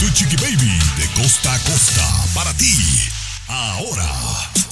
Tu Chiqui Baby de costa a costa para ti. Ahora.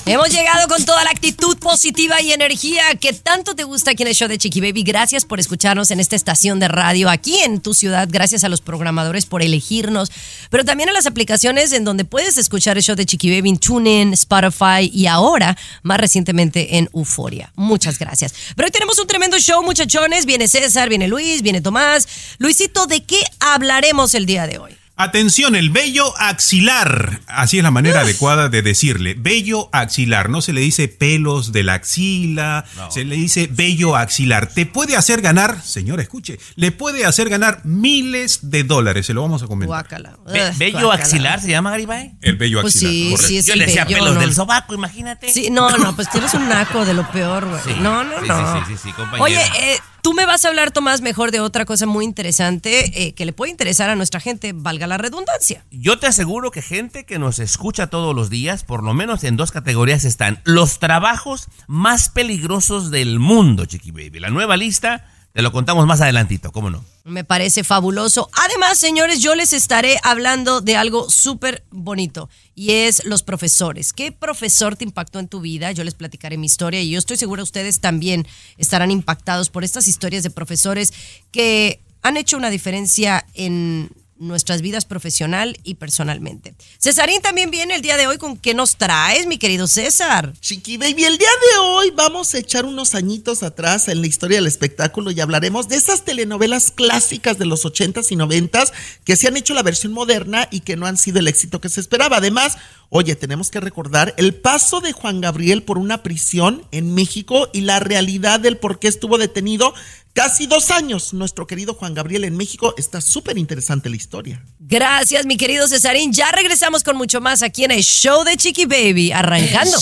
Hemos llegado con toda la actitud positiva y energía que tanto te gusta aquí en el show de Chiqui Baby. Gracias por escucharnos en esta estación de radio aquí en tu ciudad. Gracias a los programadores por elegirnos, pero también a las aplicaciones en donde puedes escuchar el show de Chiqui Baby en TuneIn, Spotify y ahora, más recientemente, en Euforia. Muchas gracias. Pero hoy tenemos un tremendo show, muchachones. Viene César, viene Luis, viene Tomás. Luisito, ¿de qué hablaremos el día de hoy? Atención, el vello axilar. Así es la manera adecuada de decirle. Vello axilar. No se le dice pelos de la axila. Se le dice vello axilar. Te puede hacer ganar, señor, escuche, le puede hacer ganar miles de dólares. Se lo vamos a comentar. Guácala. Be- ¿Bello guácala. axilar se llama Garibay? El vello Pues axilar. sí, correcto. sí, es Yo el le decía vello, pelos ¿no? del sobaco, imagínate. Sí, no, no, pues tienes un naco de lo peor, güey. Sí. No, no, Sí, no. sí, sí, sí, sí, compañera. Oye, eh, tú me vas a hablar, Tomás, mejor de otra cosa muy interesante eh, que le puede interesar a nuestra gente, valga la redundancia. Yo te aseguro que gente que nos escucha todos los días, por lo menos en dos categorías están los trabajos más peligrosos del mundo, Chiqui Baby. La nueva lista te lo contamos más adelantito, ¿cómo no? Me parece fabuloso. Además, señores, yo les estaré hablando de algo súper bonito y es los profesores. ¿Qué profesor te impactó en tu vida? Yo les platicaré mi historia y yo estoy segura ustedes también estarán impactados por estas historias de profesores que han hecho una diferencia en nuestras vidas profesional y personalmente. Cesarín también viene el día de hoy con qué nos traes, mi querido César. Chiqui Baby, el día de hoy vamos a echar unos añitos atrás en la historia del espectáculo y hablaremos de esas telenovelas clásicas de los 80s y 90s que se han hecho la versión moderna y que no han sido el éxito que se esperaba. Además, oye, tenemos que recordar el paso de Juan Gabriel por una prisión en México y la realidad del por qué estuvo detenido casi dos años. Nuestro querido Juan Gabriel en México está súper interesante la historia. Gracias, mi querido Cesarín. Ya regresamos con mucho más aquí en el show de Chiqui Baby, arrancando.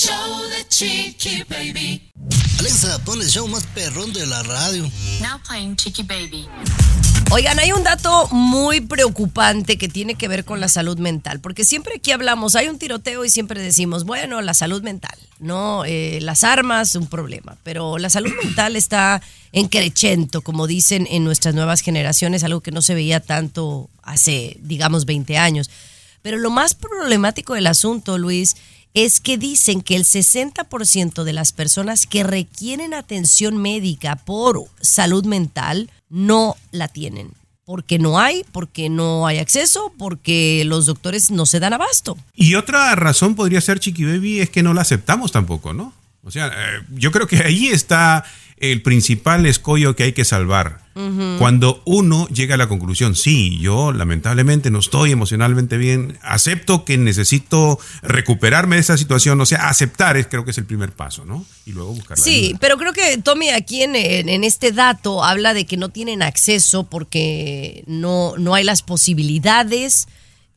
Alexa, pon el show más perrón de la radio. Now playing Chicky Baby. Oigan, hay un dato muy preocupante que tiene que ver con la salud mental, porque siempre aquí hablamos, hay un tiroteo y siempre decimos, bueno, la salud mental, no, Eh, las armas, un problema, pero la salud mental está en crecento, como dicen en nuestras nuevas generaciones, algo que no se veía tanto hace, digamos, 20 años. Pero lo más problemático del asunto, Luis, es que dicen que el 60% de las personas que requieren atención médica por salud mental no la tienen. Porque no hay, porque no hay acceso, porque los doctores no se dan abasto. Y otra razón podría ser, Chiqui Baby, es que no la aceptamos tampoco, ¿no? O sea, eh, yo creo que ahí está el principal escollo que hay que salvar. Cuando uno llega a la conclusión, sí, yo lamentablemente no estoy emocionalmente bien, acepto que necesito recuperarme de esa situación, o sea, aceptar es, creo que es el primer paso, ¿no? Y luego buscar la Sí, ayuda. pero creo que Tommy aquí en, en- en este dato habla de que no tienen acceso porque no, no hay las posibilidades.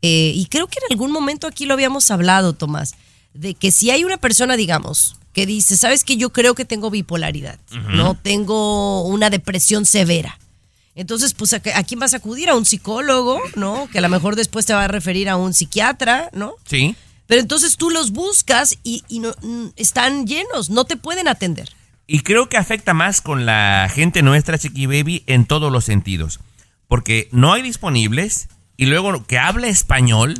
eh, y creo que en algún momento aquí lo habíamos hablado, Tomás, de que si hay una persona, digamos, que dice, sabes que yo creo que tengo bipolaridad, no tengo una depresión severa. Entonces, pues, ¿a, quién vas a acudir? A un psicólogo, ¿no? Que a lo mejor después te va a referir a un psiquiatra, ¿no? Sí. Pero entonces tú los buscas y, y no- están llenos, no te pueden atender. Y creo que afecta más con la gente nuestra, Chiqui Baby, en todos los sentidos. Porque no hay disponibles y luego que hable español,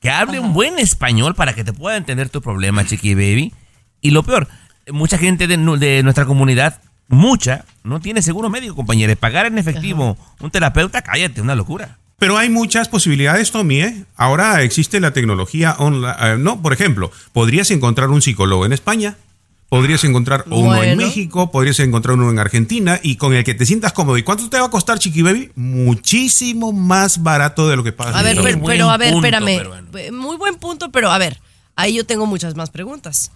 que hable un buen español para que te pueda entender tu problema, Chiqui Baby. Y lo peor, mucha gente de, nu- de nuestra comunidad, mucha, no tiene seguro médico, compañero. Pagar en efectivo un terapeuta, cállate, una locura. Pero hay muchas posibilidades, Tommy. ¿eh? Ahora existe la tecnología online. no, por ejemplo, podrías encontrar un psicólogo en España, podrías encontrar uno en. México, podrías encontrar uno en Argentina y con el que te sientas cómodo. ¿Y cuánto te va a costar, Chiqui Baby? Muchísimo más barato de lo que pagas. A en ver, pero, a ver, punto, espérame. Eh, Muy buen punto, pero a ver, ahí yo tengo muchas más preguntas.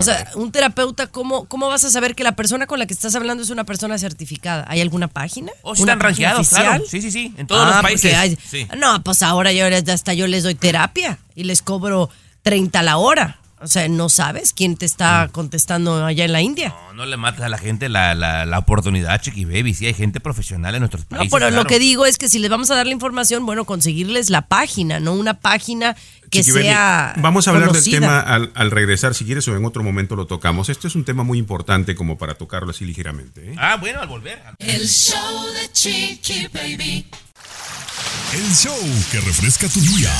O sea, un terapeuta, ¿cómo, ¿cómo vas a saber que la persona con la que estás hablando es una persona certificada? ¿Hay alguna página? O si ¿Una están rankeados, claro. Sí, sí, sí. En todos Ah, los porque países. hay- Sí. No, pues ahora yo hasta yo les doy terapia y les cobro 30 la hora. O sea, no sabes quién te está Mm. contestando allá en la India. No, no le mates a la gente la, la, la oportunidad, Chiqui Baby. Sí, hay gente profesional en nuestros No, países. pero lo que digo es que si les vamos a dar la información, bueno, conseguirles la página, no una página que Chiqui Baby, sea. Vamos a hablar conocida. del tema al, al regresar, si quieres, o en otro momento lo tocamos. Esto es un tema muy importante como para tocarlo así ligeramente. ¿eh? Ah, bueno, al volver. El show de Chiqui Baby. El show que refresca tu día.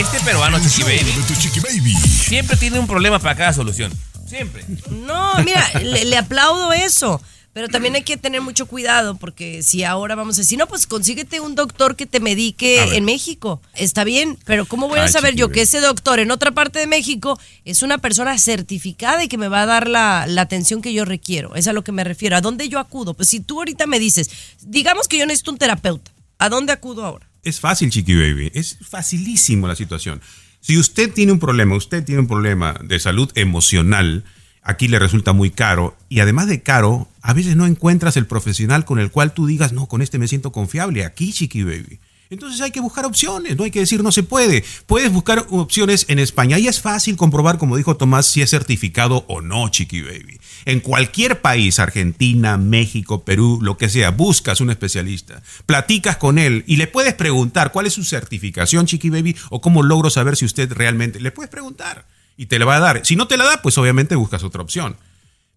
Este peruano, El Chiqui Baby, de tu Chiqui Baby. siempre tiene un problema para cada solución. Siempre. No, mira, le, le aplaudo eso. Pero también hay que tener mucho cuidado porque si ahora vamos a decir, no, pues consíguete un doctor que te medique en México. Está bien, pero ¿cómo voy a Ay, saber yo que ese doctor en otra parte de México es una persona certificada y que me va a dar la, la atención que yo requiero? Es a lo que me refiero. ¿A dónde yo acudo? Pues si tú ahorita me dices, digamos que yo necesito un terapeuta, ¿a dónde acudo ahora? Es fácil, Chiqui Baby. Es facilísimo la situación. Si usted tiene un problema, usted tiene un problema de salud emocional, aquí le resulta muy caro. Y además de caro, a veces no encuentras el profesional con el cual tú digas, no, con este me siento confiable. Aquí, Chiqui Baby. Entonces hay que buscar opciones, no hay que decir no se puede. Puedes buscar opciones en España y es fácil comprobar, como dijo Tomás, si es certificado o no, Chiqui Baby. En cualquier país, Argentina, México, Perú, lo que sea, buscas un especialista, platicas con él y le puedes preguntar cuál es su certificación, Chiqui Baby, o cómo logro saber si usted realmente. Le puedes preguntar y te la va a dar. Si no te la da, pues obviamente buscas otra opción.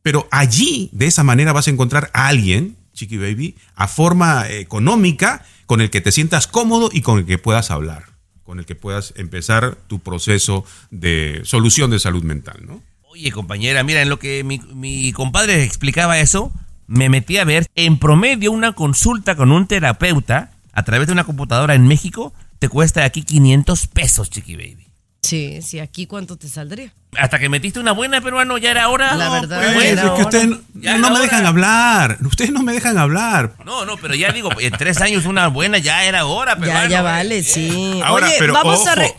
Pero allí, de esa manera, vas a encontrar a alguien, Chiqui Baby, a forma económica, con el que te sientas cómodo y con el que puedas hablar, con el que puedas empezar tu proceso de solución de salud mental, ¿no? Oye, compañera, mira, en lo que mi, mi compadre explicaba eso, me metí a ver, en promedio una consulta con un terapeuta a través de una computadora en México te cuesta aquí 500 pesos, Chiqui Baby. Sí, sí, aquí cuánto te saldría. Hasta que metiste una buena peruano, ya era hora. La No, verdad, pues, Pues, era es que ustedes Ya no me dejan hablar, ustedes no me dejan hablar. No, no, pero ya digo, en tres años una buena ya era hora, Ya, peruano. ya eh, vale, eh. sí. Ahora, Oye, pero vamos ojo, a... re-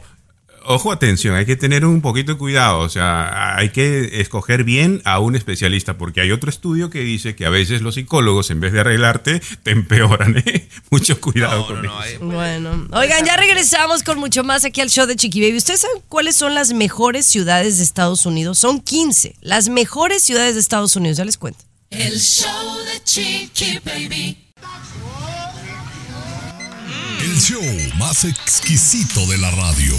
ojo, atención, hay que tener un poquito de cuidado, o sea, hay que escoger bien a un especialista, porque hay otro estudio que dice que a veces los psicólogos, en vez de arreglarte, te empeoran, ¿eh? Mucho cuidado No, con no, no, eso. eh, Bueno, oigan, ya regresamos con mucho más aquí al show de Chiqui Baby. ¿Ustedes saben cuáles son las mejores ciudades de Estados Unidos? Son 15. Las mejores ciudades de Estados Unidos, ya les cuento. El show de Chiqui Baby. El show más exquisito de la radio.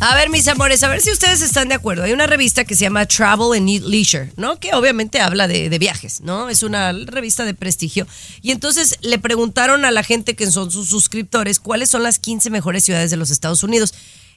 A ver, mis amores, a ver si ustedes están de acuerdo. Hay una revista que se llama Travel and Leisure, ¿no? Que obviamente habla de, viajes, ¿no? Es una revista de prestigio. Y entonces le preguntaron a la gente que son sus suscriptores cuáles son las 15 mejores ciudades de los Estados Unidos.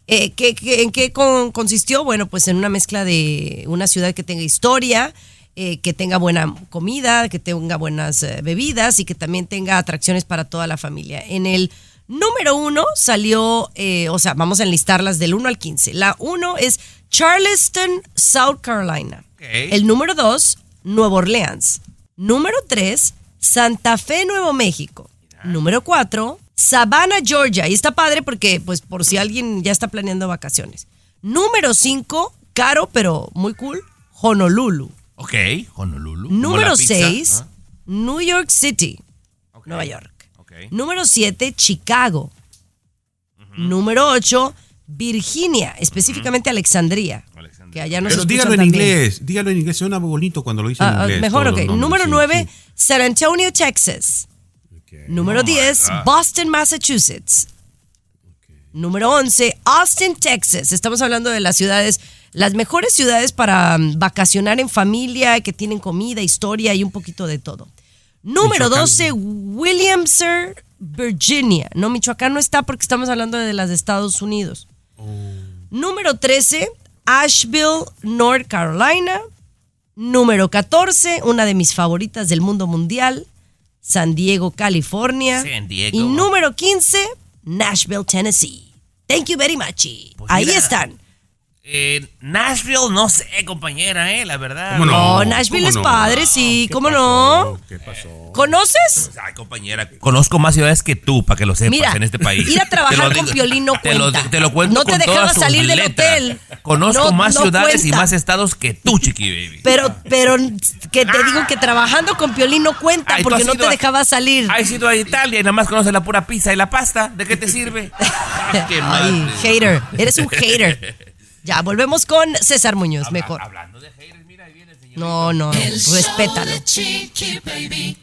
Eh, ¿qué- qué- en qué con- consistió? Bueno, pues en una mezcla de una ciudad que tenga historia, eh, que tenga buena comida, que tenga buenas eh, bebidas y que también tenga atracciones para toda la familia. En el número uno salió, eh, o sea, vamos a enlistarlas del 1 al 15. La uno es Charleston, South Carolina. El número dos, Nueva Orleans. Número tres, Santa Fe, Nuevo México. Número cuatro, Savannah, Georgia. Y está padre porque, pues, por si alguien ya está planeando vacaciones. Número cinco, caro pero muy cool, Honolulu. Ok, Honolulu. Número pizza, 6, ¿ah? New York City, Ok, Nueva York. ok. Número 7, Chicago. Número 8, Virginia, específicamente Alexandria. Alexandria. Que allá nos Pero dígalo en también. inglés, dígalo en inglés, suena bonito cuando lo dice en Ah, ah, inglés. mejor, ok. Número sí, 9, sí. San Antonio, Texas. Número 10, Boston, Massachusetts. Número 11, Austin, Texas. Estamos hablando de las ciudades, las mejores ciudades para mm, vacacionar en familia, que tienen comida, historia y un poquito de todo. Número Michoacán. 12, Williamson, Virginia. No, Michoacán no está porque estamos hablando de las de Estados Unidos. Número 13, Asheville, North Carolina. Número 14, una de mis favoritas del mundo mundial, San Diego, California. San Diego. Y número 15, Nashville, Tennessee. Thank you very much. Pues Ahí mira, están. Eh, Nashville, no sé, compañera, eh, la verdad. ¿Cómo no? Nashville ¿Cómo es no? padre, sí. ¿Qué ¿Cómo pasó? no? ¿Qué pasó? ¿Conoces? Ay, compañera, conozco más ciudades que tú, para que lo sepas, Mira, en este país. ir a trabajar con Piolín no te lo, cuenta. te lo cuento No te con dejaba todas salir del letras. hotel. Conozco No- más no ciudades y más estados que tú, chiqui baby. Pero, pero que te digo que trabajando con Piolín no cuenta Ay, porque no te a- dejaba salir. Has ido a Italia y nada más conoces la pura pizza y la pasta. ¿De qué te sirve? Ah, qué Ay, mal. hater. Eres un hater. Ya, volvemos con César Muñoz, mejor. Hablando de haters, mira, ahí viene el señor. No, no, El show respétalo. de Chiqui Baby.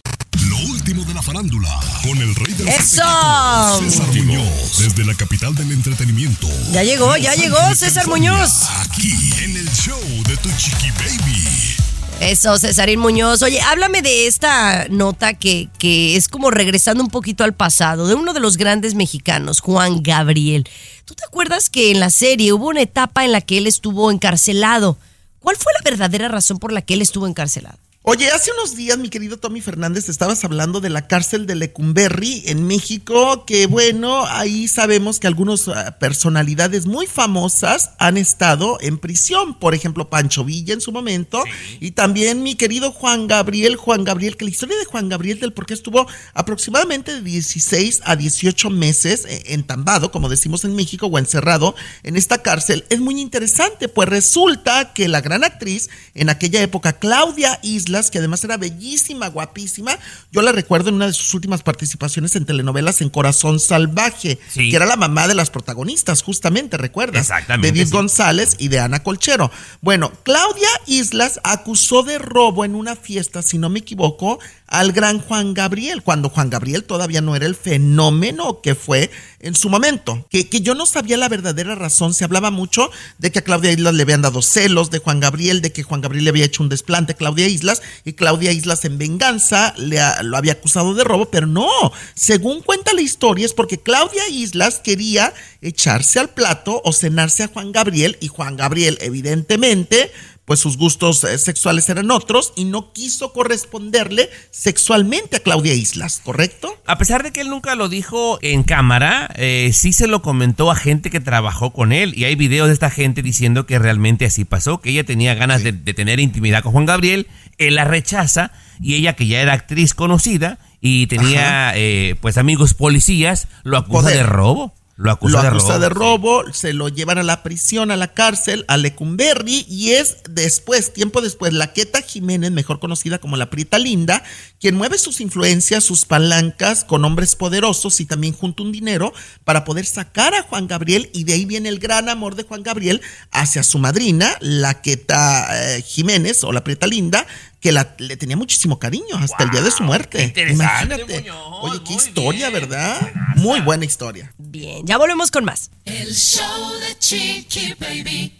Lo último de la farándula, con el rey de los ¡Eso! César Muñoz, desde la capital del entretenimiento. Ya llegó, ya llegó César Muñoz. Aquí en el show de tu chiqui baby. Eso, Cesarín Muñoz. Oye, háblame de esta nota que, que es como regresando un poquito al pasado, de uno de los grandes mexicanos, Juan Gabriel. ¿Tú te acuerdas que en la serie hubo una etapa en la que él estuvo encarcelado? ¿Cuál fue la verdadera razón por la que él estuvo encarcelado? Oye, hace unos días, mi querido Tommy Fernández, estabas hablando de la cárcel de Lecumberri en México, que bueno, ahí sabemos que algunas ah, personalidades muy famosas han estado en prisión. Por ejemplo, Pancho Villa en su momento. Y también mi querido Juan Gabriel, Juan Gabriel, que la historia de Juan Gabriel del por qué estuvo aproximadamente de 16 a 18 meses eh, entambado, como decimos en México, o encerrado en esta cárcel, es muy interesante, pues resulta que la gran actriz en aquella época, Claudia Islas, que además era bellísima, guapísima, yo la recuerdo en una de sus últimas participaciones en telenovelas en Corazón Salvaje, Sí. que era la mamá de las protagonistas, justamente, ¿recuerdas? Exactamente, De Edith sí. González y de Ana Colchero. Bueno, Claudia Islas acusó de robo en una fiesta, si no me equivoco, al gran Juan Gabriel, cuando Juan Gabriel todavía no era el fenómeno que fue en su momento. Que, que yo no sabía la verdadera razón. Se hablaba mucho de que a Claudia Islas le habían dado celos de Juan Gabriel, de que Juan Gabriel le había hecho un desplante a Claudia Islas y Claudia Islas en venganza le ha- lo había acusado de robo, pero no. Según cuenta la historia es porque Claudia Islas quería echarse al plato o cenarse a Juan Gabriel y Juan Gabriel evidentemente pues sus gustos eh, sexuales eran otros y no quiso corresponderle sexualmente a Claudia Islas, ¿correcto? A pesar de que él nunca lo dijo en cámara, eh, sí se lo comentó a gente que trabajó con él. Y hay videos de esta gente diciendo que realmente así pasó, que ella tenía ganas de, de tener intimidad con Juan Gabriel, él la rechaza y ella que ya era actriz conocida y tenía eh, pues amigos policías, lo acusa Poder. de robo. Lo acusa, lo de, robo. de robo, se lo llevan a la prisión, a la cárcel, a Lecumberri, y es después, tiempo después, la Queta Jiménez, mejor conocida como la Prieta Linda, quien mueve sus influencias, sus palancas con hombres poderosos y también junta un dinero para poder sacar a Juan Gabriel, y de ahí viene el gran amor de Juan Gabriel hacia su madrina, la Queta eh, Jiménez o la Prieta Linda, que la- le tenía muchísimo cariño hasta el día de su muerte. Imagínate. Muñoz, Oye, qué historia, bien. ¿verdad? Muy buena historia. Bien, ya volvemos con más. El show de Chiqui Baby.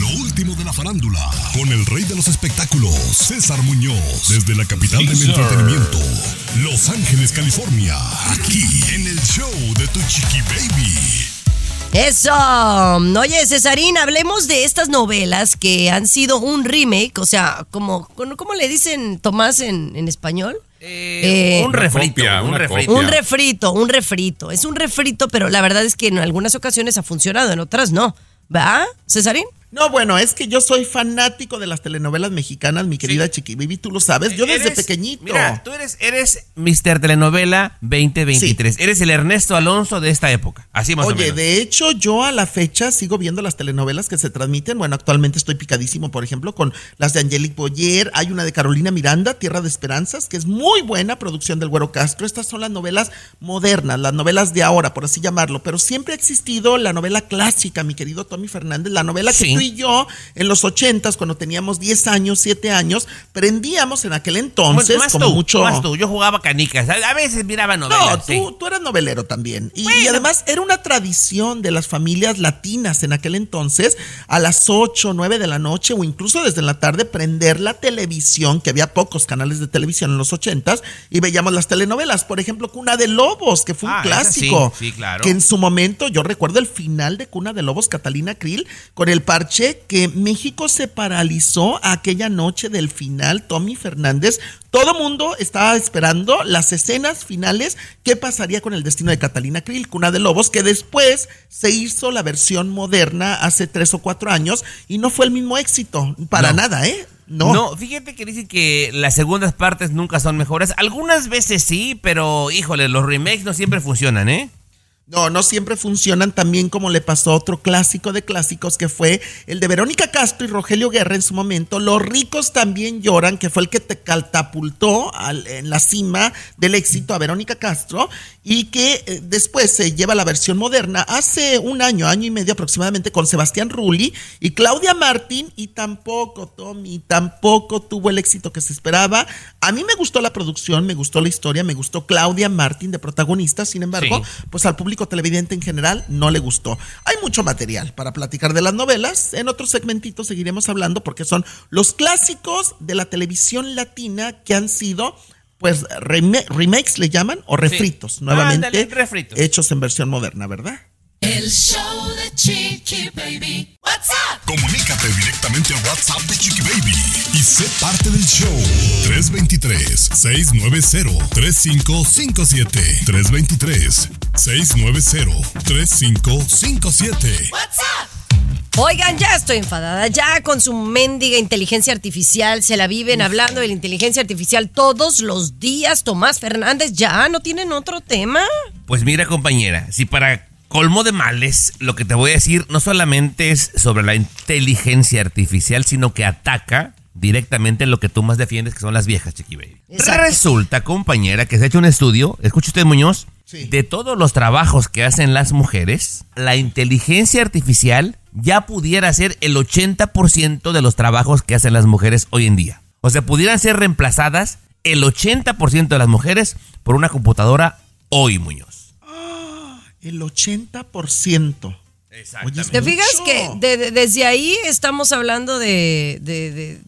Lo último de la farándula, con el rey de los espectáculos, César Muñoz, desde la capital del entretenimiento, Los Ángeles, California, aquí en el show de tu chiqui baby. Eso. Oye, Cesarín, hablemos de estas novelas que han sido un remake, o sea, como, ¿cómo le dicen Tomás en, en español? Eh, un Eh, refrito, copia, un refrito. copia. Un refrito, un refrito. Es un refrito, pero la verdad es que en algunas ocasiones ha funcionado, en otras no. ¿Va, Cesarín? No, bueno, es que yo soy fanático de las telenovelas mexicanas, mi querida Chiqui Baby, tú lo sabes. Yo desde Eres- pequeñito. Mira, tú eres, eres Mr. Telenovela 2023. Eres el Ernesto Alonso de esta época. Así más o Oye, menos. de hecho, yo a la fecha sigo viendo las telenovelas que se transmiten. Bueno, actualmente estoy picadísimo, por ejemplo, con las de Angelique Boyer. Hay una de Carolina Miranda, Tierra de Esperanzas, que es muy buena producción del Güero Castro. Estas son las novelas modernas, las novelas de ahora, por así llamarlo. Pero siempre ha existido la novela clásica, mi querido Tommy Fernández, la novela que Sí. Tú y yo en los ochentas, cuando teníamos 10 años, 7 años, prendíamos en aquel entonces más como tú, mucho... más tú. Yo jugaba canicas. A, veces miraba No, novelas. sí. tú, tú eras novelero también. Y, y además era una tradición de las familias latinas en aquel entonces, a las 8, 9 de la noche o incluso desde la tarde, prender la televisión, que había pocos canales de televisión en los 80s, y veíamos las telenovelas. Por ejemplo, Cuna de Lobos, que fue un Ah, esa sí, clásico. sí, claro. Que en su momento, yo recuerdo el final de Cuna de Lobos, Catalina Krill, con el parche que México se paralizó aquella noche del final, Tommy Fernández. Todo mundo estaba esperando las escenas finales, qué pasaría con el destino de Catalina Krill, Cuna de Lobos, que después se hizo la versión moderna hace tres o cuatro años y no fue el mismo éxito, para No. nada, ¿eh? No. No, fíjate que dicen que las segundas partes nunca son mejores. Algunas veces sí, pero híjole, los remakes no siempre funcionan, ¿eh? No, no siempre funcionan también como le pasó a otro clásico de clásicos que fue el de Verónica Castro y Rogelio Guerra en su momento. Los ricos también lloran, que fue el que te catapultó al- en la cima del éxito a Verónica Castro y que eh, después se lleva la versión moderna hace un año, año y medio aproximadamente con Sebastián Rulli y Claudia Martín y tampoco, Tommy, tampoco tuvo el éxito que se esperaba. A mí me gustó la producción, me gustó la historia, me gustó Claudia Martín de protagonista, sin embargo, Sí. pues al público televidente en general no le gustó. Hay mucho material para platicar de las novelas. En otro segmentito seguiremos hablando porque son los clásicos de la televisión latina que han sido pues reme- remakes le llaman o refritos nuevamente Ándale, refritos. hechos en versión moderna, ¿verdad? El show de Chiqui Baby. What's up? Comunícate directamente a WhatsApp de Chiqui Baby y sé parte del show. 323-690-3557. 323-690-3557. What's up? Oigan, ya estoy enfadada, ya con su mendiga inteligencia artificial, se la viven hablando de la inteligencia artificial todos los días. Tomás Fernández, ya no tienen otro tema. Pues mira, compañera, si para colmo de males, lo que te voy a decir no solamente es sobre la inteligencia artificial, sino que ataca directamente lo que tú más defiendes, que son las viejas, Chiqui Baby. Exacto. Resulta, compañera, que se ha hecho un estudio, escuche usted, Muñoz, Sí. de todos los trabajos que hacen las mujeres, la inteligencia artificial ya pudiera hacer el 80% de los trabajos que hacen las mujeres hoy en día. O sea, pudieran ser reemplazadas el 80% de las mujeres por una computadora hoy, Muñoz. El 80%. Oye, es ¿Te fijas mucho. que de- de- desde ahí estamos hablando de, de- de- de-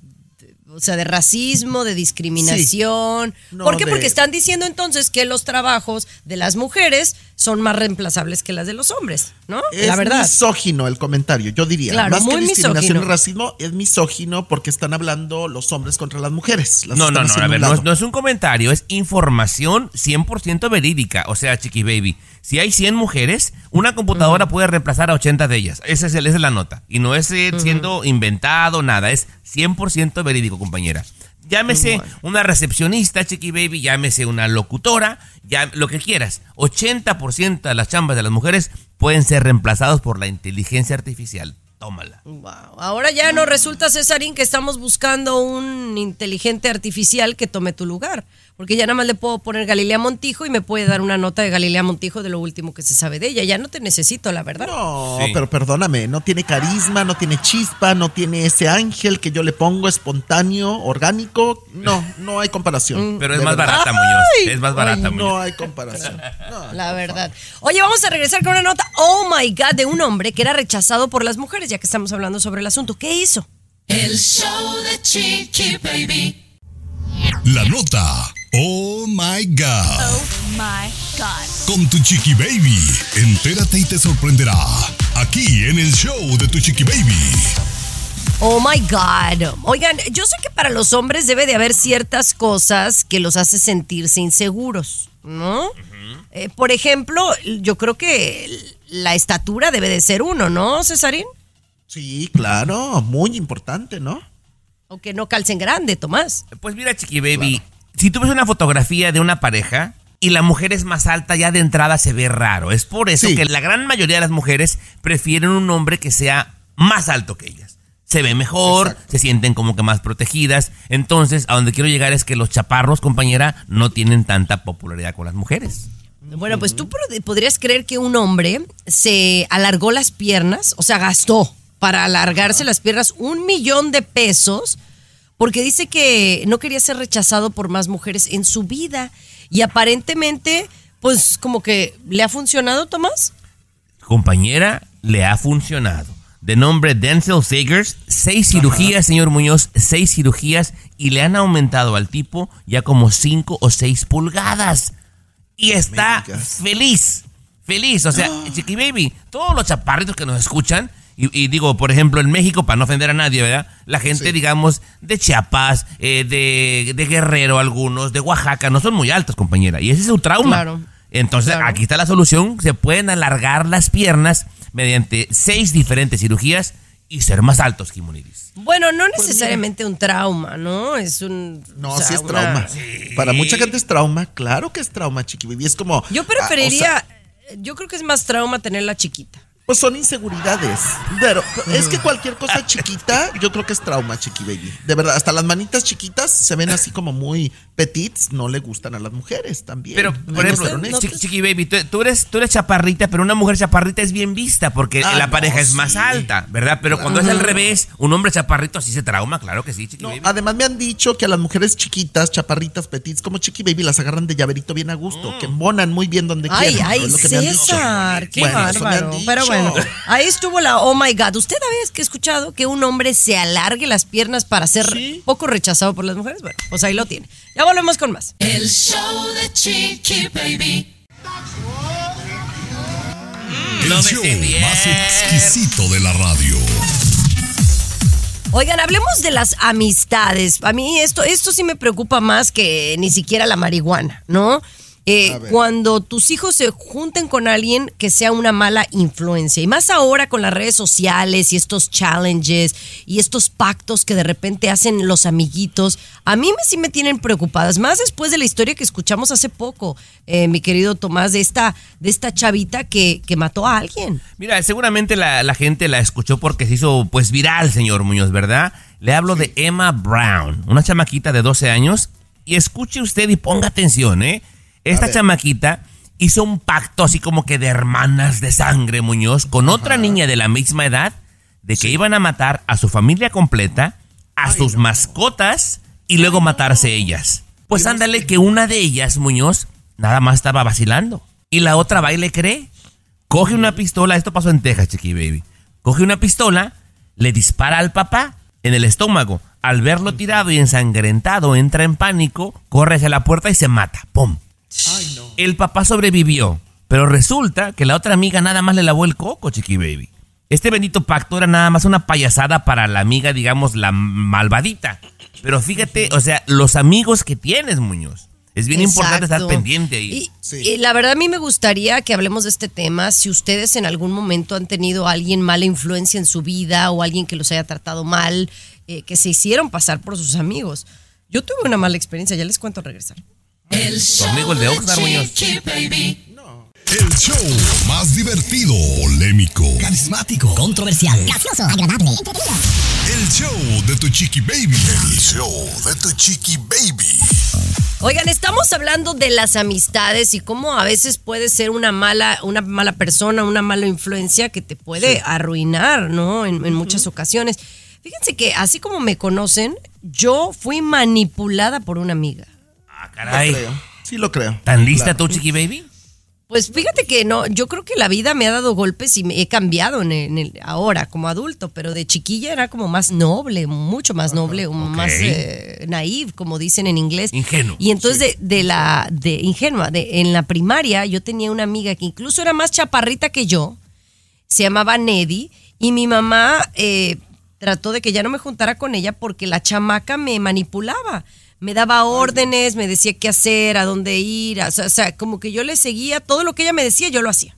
o sea, de racismo, de discriminación? Sí. No, ¿Por qué? de- Porque están diciendo entonces que los trabajos de las mujeres son más reemplazables que las de los hombres, ¿no? Es La verdad. misógino el comentario, yo diría. Claro, Más muy que discriminación misógino. y racismo, es misógino porque están hablando los hombres contra las mujeres. Las No, no, no, a ver, no no es un comentario, es información 100% verídica. O sea, Chiqui Baby, si hay 100 mujeres, una computadora puede reemplazar a 80 de ellas. Esa es, el- esa es la nota. Y no es eh, siendo inventado, nada, es 100% verídico, compañera. Llámese una recepcionista, Chiqui Baby, llámese una locutora, ya, lo que quieras. 80% de las chambas de las mujeres pueden ser reemplazados por la inteligencia artificial. Tómala. Wow. Ahora ya no resulta, Cesarín, que estamos buscando un inteligente artificial que tome tu lugar. Porque ya nada más le puedo poner Galilea Montijo y me puede dar una nota de Galilea Montijo de lo último que se sabe de ella. Ya no te necesito, la verdad. No, Sí. pero perdóname, no tiene carisma, no tiene chispa, no tiene ese ángel que yo le pongo espontáneo, orgánico. No, no hay comparación. Pero es más verdad. barata, Muñoz. Ay, Es más barata, Ay, Muñoz. no hay comparación. No, La verdad. Oye, vamos a regresar con una nota, oh my God, de un hombre que era rechazado por las mujeres, ya que estamos hablando sobre el asunto. ¿Qué hizo? El show de Chiqui Baby. La nota. Oh my God. Oh my God. Con tu Chiqui Baby. Entérate y te sorprenderá. Aquí en el show de tu Chiqui Baby. Oh my God. Oigan, yo sé que para los hombres debe de haber ciertas cosas que los hace sentirse inseguros, ¿no? Eh, por ejemplo, yo creo que la estatura debe de ser uno, ¿no, Cesarín? Sí, claro, muy importante, ¿no? O que no calcen grande, Tomás. Pues mira, Chiqui Baby, si tú ves una fotografía de una pareja y la mujer es más alta, ya de entrada se ve raro. Es por eso Sí. que la gran mayoría de las mujeres prefieren un hombre que sea más alto que ellas. Se ve mejor, Exacto. se sienten como que más protegidas. Entonces, a donde quiero llegar es que los chaparros, compañera, no tienen tanta popularidad con las mujeres. Bueno, pues tú pod- podrías creer que un hombre se alargó las piernas, o sea, gastó para alargarse las piernas un millón de pesos, porque dice que no quería ser rechazado por más mujeres en su vida. Y aparentemente, pues como que le ha funcionado, Tomás. Compañera, le ha funcionado. De nombre Denzel Sagers, seis cirugías, señor Muñoz, seis cirugías y le han aumentado al tipo ya como cinco o seis pulgadas. Y está feliz, feliz. O sea, Chiqui Baby, todos los chaparritos que nos escuchan Y, y digo, por ejemplo, en México, para no ofender a nadie, ¿verdad? La gente, digamos, de Chiapas, eh, de, de Guerrero algunos, de Oaxaca, no son muy altos, compañera. Y ese es su trauma. Claro. Entonces, aquí está la solución. Se pueden alargar las piernas mediante seis diferentes cirugías y ser más altos, Jimonidis. Bueno, no necesariamente un trauma, ¿no? Es un. No, o sea, sí es una- trauma. Para mucha gente es trauma. Claro que es trauma, Chiqui Baby. Es como. Yo ah, o preferiría. sea, yo creo que es más trauma tenerla chiquita. Pues son inseguridades. Pero es que cualquier cosa chiquita, yo creo que es trauma, Chiqui Baby. De verdad, hasta las manitas chiquitas se ven así como muy petits. No le gustan a las mujeres también. Pero, Hay por ejemplo. Chiqui, Chiqui Baby, tú, tú eres, tú eres chaparrita, pero una mujer chaparrita es bien vista porque Ah, la no, pareja es más sí. alta, ¿verdad? Pero cuando es al revés, un hombre chaparrito sí se trauma, claro que sí, Chiqui No, Baby. además me han dicho que a las mujeres chiquitas, chaparritas, petits, como Chiqui Baby, las agarran de llaverito bien a gusto, que monan muy bien donde Ay, quieran. ay, dicho. César, qué bárbaro. Pero bueno, ahí estuvo la oh my god. ¿Usted había que escuchado que un hombre se alargue las piernas para ser Sí. poco rechazado por las mujeres? Bueno, pues ahí lo tiene. Ya volvemos con más. El show de Chiqui Baby. El No me show más exquisito de la radio. Oigan, hablemos de las amistades. A mí esto, esto sí me preocupa más que ni siquiera la marihuana, ¿no? Eh, cuando tus hijos se junten con alguien que sea una mala influencia. Y más ahora con las redes sociales y estos challenges y estos pactos que de repente hacen los amiguitos. A mí me, sí me tienen preocupadas. Más después de la historia que escuchamos hace poco, eh, mi querido Tomás, de esta, de esta chavita que, que mató a alguien. Mira, seguramente la, la gente la escuchó porque se hizo pues viral, señor Muñoz, ¿verdad? Le hablo de Emma Brown, una chamaquita de 12 años. Y escuche usted y ponga atención, ¿eh? Esta chamaquita hizo un pacto así como que de hermanas de sangre, Muñoz, con otra niña de la misma edad, de que iban a matar a su familia completa, a sus mascotas y luego matarse ellas. Pues ándale que una de ellas, Muñoz, nada más estaba vacilando. Y la otra va y le cree. Coge una pistola, esto pasó en Texas, Chiqui Baby. Coge una pistola, le dispara al papá en el estómago. Al verlo tirado y ensangrentado, entra en pánico, corre hacia la puerta y se mata. ¡Pum! El papá sobrevivió, pero resulta que la otra amiga nada más le lavó el coco, Chiqui Baby. Este bendito pacto era nada más una payasada para la amiga, digamos, la malvadita. Pero fíjate, o sea, los amigos que tienes, Muñoz. Es bien importante estar pendiente ahí. Y, Sí. y la verdad a mí me gustaría que hablemos de este tema. Si ustedes en algún momento han tenido a alguien mala influencia en su vida o alguien que los haya tratado mal, eh, que se hicieron pasar por sus amigos. Yo tuve una mala experiencia, ya les cuento al regresar. El show amigo el de Oxnard, Muñoz. Chiqui Baby. El show más divertido, polémico, Carismático, controversial, gracioso, agradable, entretenido. el show de tu chiqui baby. El show de tu chiqui baby. Oigan, estamos hablando de las amistades y cómo a veces puede ser una mala, una mala persona, una mala influencia que te puede arruinar, ¿no? En, en muchas ocasiones. Fíjense que así como me conocen, yo fui manipulada por una amiga. Lo caray. Sí lo creo. ¿Tan lista Claro. tú, Chiqui Baby? Pues fíjate que no, yo creo que la vida me ha dado golpes y me he cambiado en el, en el- ahora como adulto, pero de chiquilla era como más noble, mucho más noble, más eh, naive, como dicen en inglés. Ingenuo, Y entonces de, de la, de ingenua, de, en la primaria yo tenía una amiga que incluso era más chaparrita que yo, se llamaba Neddy, y mi mamá eh, trató de que ya no me juntara con ella porque la chamaca me manipulaba. Me daba órdenes, me decía qué hacer, a dónde ir, o sea, o sea, como que yo le seguía, todo lo que ella me decía, yo lo hacía.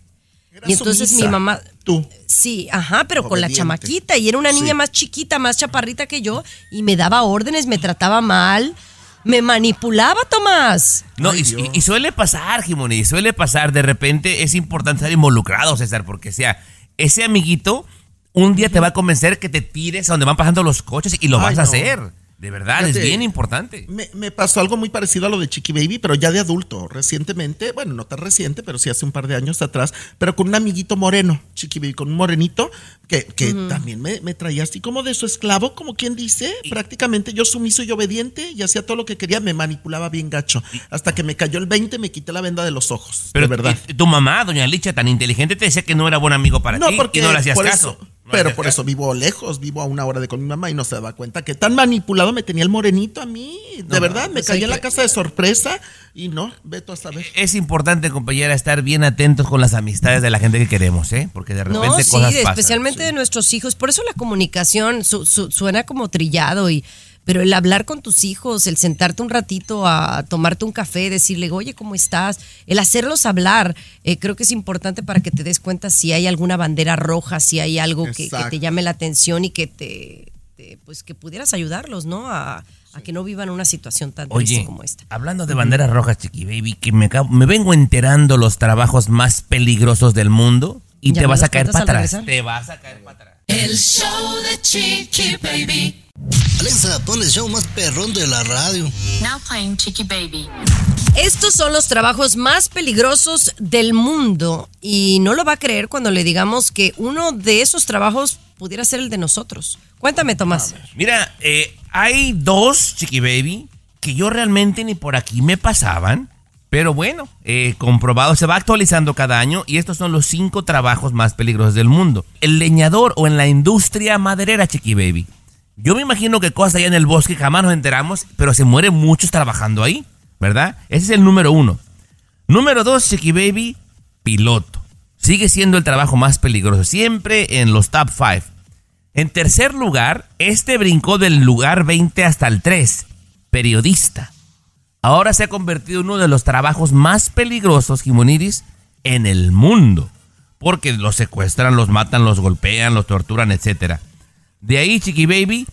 Y entonces sumisa. mi mamá, Tú. sí, ajá, pero con la chamaquita, y era una niña Sí. más chiquita, más chaparrita que yo, y me daba órdenes, me trataba mal, me manipulaba, Tomás. No, Ay, y, y- y suele pasar, Jimoni, suele pasar. De repente es importante estar involucrado, César, porque sea, ese amiguito un día te va a convencer que te tires a donde van pasando los coches y lo Ay, vas a no. hacer. De verdad, es bien importante. Me, me pasó algo muy parecido a lo de Chiqui Baby, pero ya de adulto, recientemente, bueno, no tan reciente, pero sí hace un par de años atrás, pero con un amiguito moreno, Chiqui Baby, con un morenito, que, que también me, me traía así como de su esclavo, como quien dice, prácticamente yo sumiso y obediente, y hacía todo lo que quería, me manipulaba bien gacho, hasta que me cayó el 20, me quité la venda de los ojos, Pero de verdad. y- tu mamá, doña Licha, tan inteligente, te decía que no era buen amigo para No, ti porque y no le hacías por caso. eso- Pero por eso vivo lejos, vivo a una hora de con mi mamá y no se daba cuenta que tan manipulado me tenía el morenito a mí. De No, verdad, me caí en la casa de sorpresa y no, veto a saber. Es importante, compañera, estar bien atentos con las amistades de la gente que queremos, ¿eh? Porque de repente No, sí, cosas pasan. especialmente de nuestros hijos. Por eso la comunicación su- su- suena como trillado y pero el hablar con tus hijos, el sentarte un ratito a tomarte un café, decirle, oye, ¿cómo estás? El hacerlos hablar, eh, creo que es importante para que te des cuenta si hay alguna bandera roja, si hay algo que, te llame la atención y que te, te- pues que pudieras ayudarlos, ¿no? A, a que no vivan una situación tan triste Oye, como esta. hablando de banderas rojas, Chiqui Baby, que me, acabo- me vengo enterando los trabajos más peligrosos del mundo y Ya te vas a caer para atrás. Te vas a caer para atrás. El show de Chiqui Baby. Alexa, pon el show más perrón de la radio. Now playing Chicky Baby. Estos son los trabajos más peligrosos del mundo y no lo va a creer cuando le digamos que uno de esos trabajos pudiera ser el de nosotros. Cuéntame, Tomás. Mira, eh, hay dos, Chiqui Baby, que yo realmente ni por aquí me pasaban. Pero bueno, eh, comprobado, se va actualizando cada año y estos son los cinco trabajos más peligrosos del mundo. El leñador o en la industria maderera, Chiqui Baby. Yo me imagino que cosas allá en el bosque jamás nos enteramos, pero se mueren muchos trabajando ahí, ¿verdad? Ese es el número uno. Número dos, Chiqui Baby, piloto. Sigue siendo el trabajo más peligroso, siempre en los top 5. En tercer lugar, este brincó del lugar 20 hasta el 3, periodista. Ahora se ha convertido en uno de los trabajos más peligrosos, Jimoniris, en el mundo. Porque los secuestran, los matan, los golpean, los torturan, etc. De ahí, Chiqui Baby,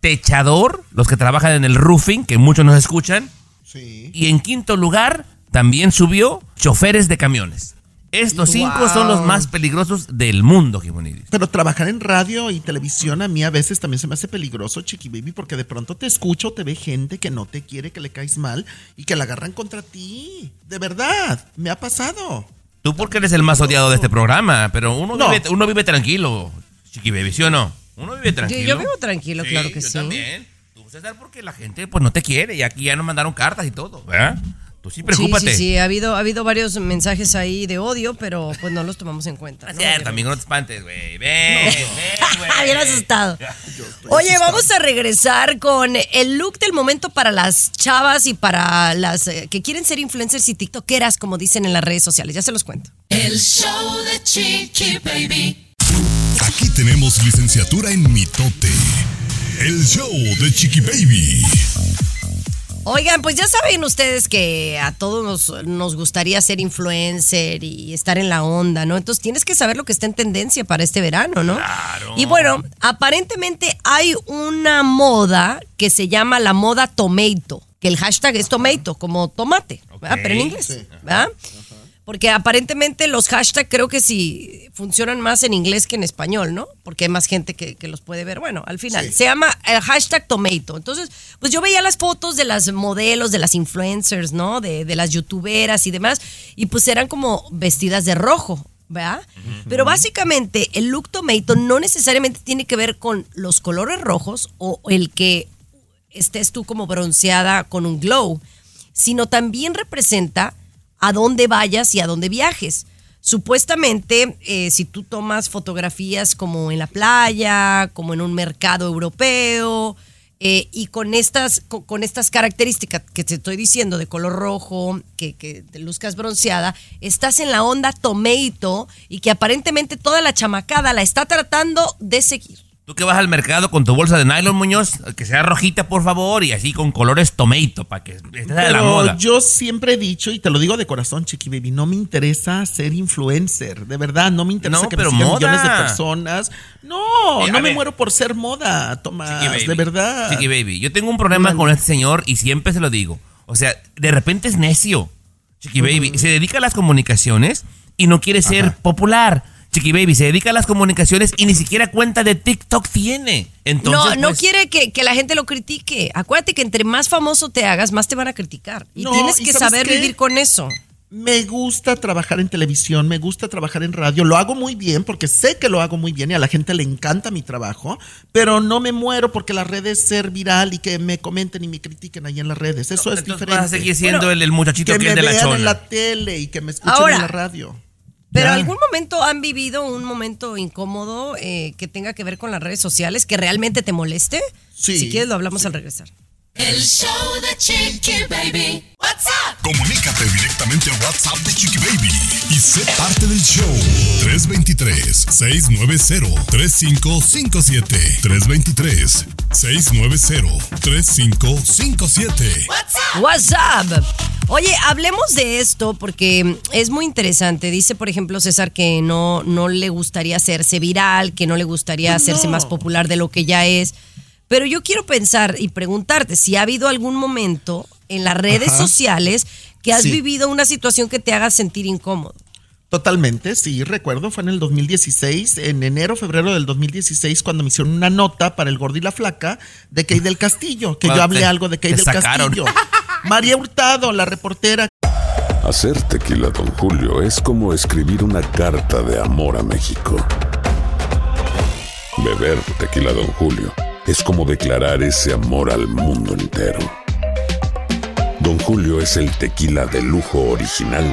techador, los que trabajan en el roofing, que muchos nos escuchan. Y en quinto lugar, también subió choferes de camiones. Estos cinco son los más peligrosos del mundo, Jimoniris. Pero trabajar en radio y televisión a mí a veces también se me hace peligroso, Chiqui Baby, porque de pronto te escucho, te ve gente que no te quiere, que le caes mal y que la agarran contra ti. De verdad, me ha pasado. Tú porque eres el más odiado de este programa, pero uno, No. vive, uno vive tranquilo, Chiqui Baby, ¿sí o no? Uno vive Yo, tranquilo. yo vivo tranquilo, claro que yo sí. también. Tú, César, porque la gente pues no te quiere y aquí ya nos mandaron cartas y todo, ¿verdad? Tú sí Sí, preocúpate. sí, sí, ha habido, ha habido varios mensajes ahí de odio, pero pues no los tomamos en cuenta. ¿no? Cierto, amigo, no te espantes, güey. Ven, ven, güey. Bien asustado. Oye, vamos a regresar con el look del momento para las chavas y para las eh, que quieren ser influencers y tiktokeras, como dicen en las redes sociales. Ya se los cuento. El show de Chiqui Baby. Aquí tenemos licenciatura en mitote. El show de Chiqui Baby. Oigan, pues ya saben ustedes que a todos nos, nos gustaría ser influencer y estar en la onda, ¿no? Entonces tienes que saber lo que está en tendencia para este verano, ¿no? Y bueno, aparentemente hay una moda que se llama la moda tomato, que el hashtag es tomato, como tomate, ¿verdad? Pero en inglés, ¿verdad? Porque aparentemente los hashtags creo que sí funcionan más en inglés que en español, ¿no? Porque hay más gente que, que los puede ver. Bueno, al final, se llama el hashtag tomato. Entonces, pues yo veía las fotos de las modelos, de las influencers, ¿no? De, de las youtuberas y demás, y pues eran como vestidas de rojo. ¿verdad? Pero básicamente el look tomato no necesariamente tiene que ver con los colores rojos o el que estés tú como bronceada con un glow, sino también representa a dónde vayas y a dónde viajes. Supuestamente, eh, si tú tomas fotografías como en la playa, como en un mercado europeo, eh, y con estas, con, estas características que te estoy diciendo de color rojo, que, que te luzcas bronceada, estás en la onda tomato y que aparentemente toda la chamacada la está tratando de seguir. Tú que vas al mercado con tu bolsa de nylon, Muñoz, que sea rojita, por favor, y así con colores tomato, para que estés de la moda. yo siempre he dicho, y te lo digo de corazón, Chiqui Baby, no me interesa ser influencer. De verdad, no me interesa No, que pero me sigan moda. millones de personas. No, Eh, no me ver. muero por ser moda, Tomás. Chiqui. De verdad. Chiqui Baby, yo tengo un problema con este señor y siempre se lo digo. O sea, de repente es necio. Chiqui Baby se dedica a las comunicaciones y no quiere ser popular. Chiqui Baby se dedica a las comunicaciones y ni siquiera cuenta de TikTok tiene. Entonces, no, no pues, quiere que, que la gente lo critique. Acuérdate que entre más famoso te hagas, más te van a criticar. Y No, tienes ¿y que saber qué? vivir con eso. Me gusta trabajar en televisión, me gusta trabajar en radio, lo hago muy bien porque sé que lo hago muy bien y a la gente le encanta mi trabajo, pero no me muero porque las redes ser viral y que me comenten y me critiquen ahí en las redes. Eso es diferente. vas a seguir siendo el, el muchachito que que, me es de la vean chona. en la tele y que me escuchen Ahora, en la radio. Pero ya. algún momento han vivido un momento incómodo eh, que tenga que ver con las redes sociales, que realmente te moleste. Sí. Si quieres lo hablamos al regresar. El show de Chiqui Baby. What's up? Comunícate directamente a WhatsApp de Chiqui Baby y sé parte del show. 323-690-3557. 323 690-3557. WhatsApp. Oye, hablemos de esto porque es muy interesante. Dice, por ejemplo, César que no, no le gustaría hacerse viral, que no le gustaría pues hacerse más popular de lo que ya es. Pero yo quiero pensar y preguntarte si ha habido algún momento en las redes sociales que has vivido una situación que te haga sentir incómodo. Totalmente, sí, recuerdo, fue en el 2016, en enero, febrero del 2016, cuando me hicieron una nota para el gordo y la flaca de Kay del Castillo, que Ah, yo hablé te- algo de te del sacaron. Castillo. María Hurtado, la reportera. Hacer tequila, Don Julio, es como escribir una carta de amor a México. Beber tequila, Don Julio, es como declarar ese amor al mundo entero. Don Julio es el tequila de lujo original,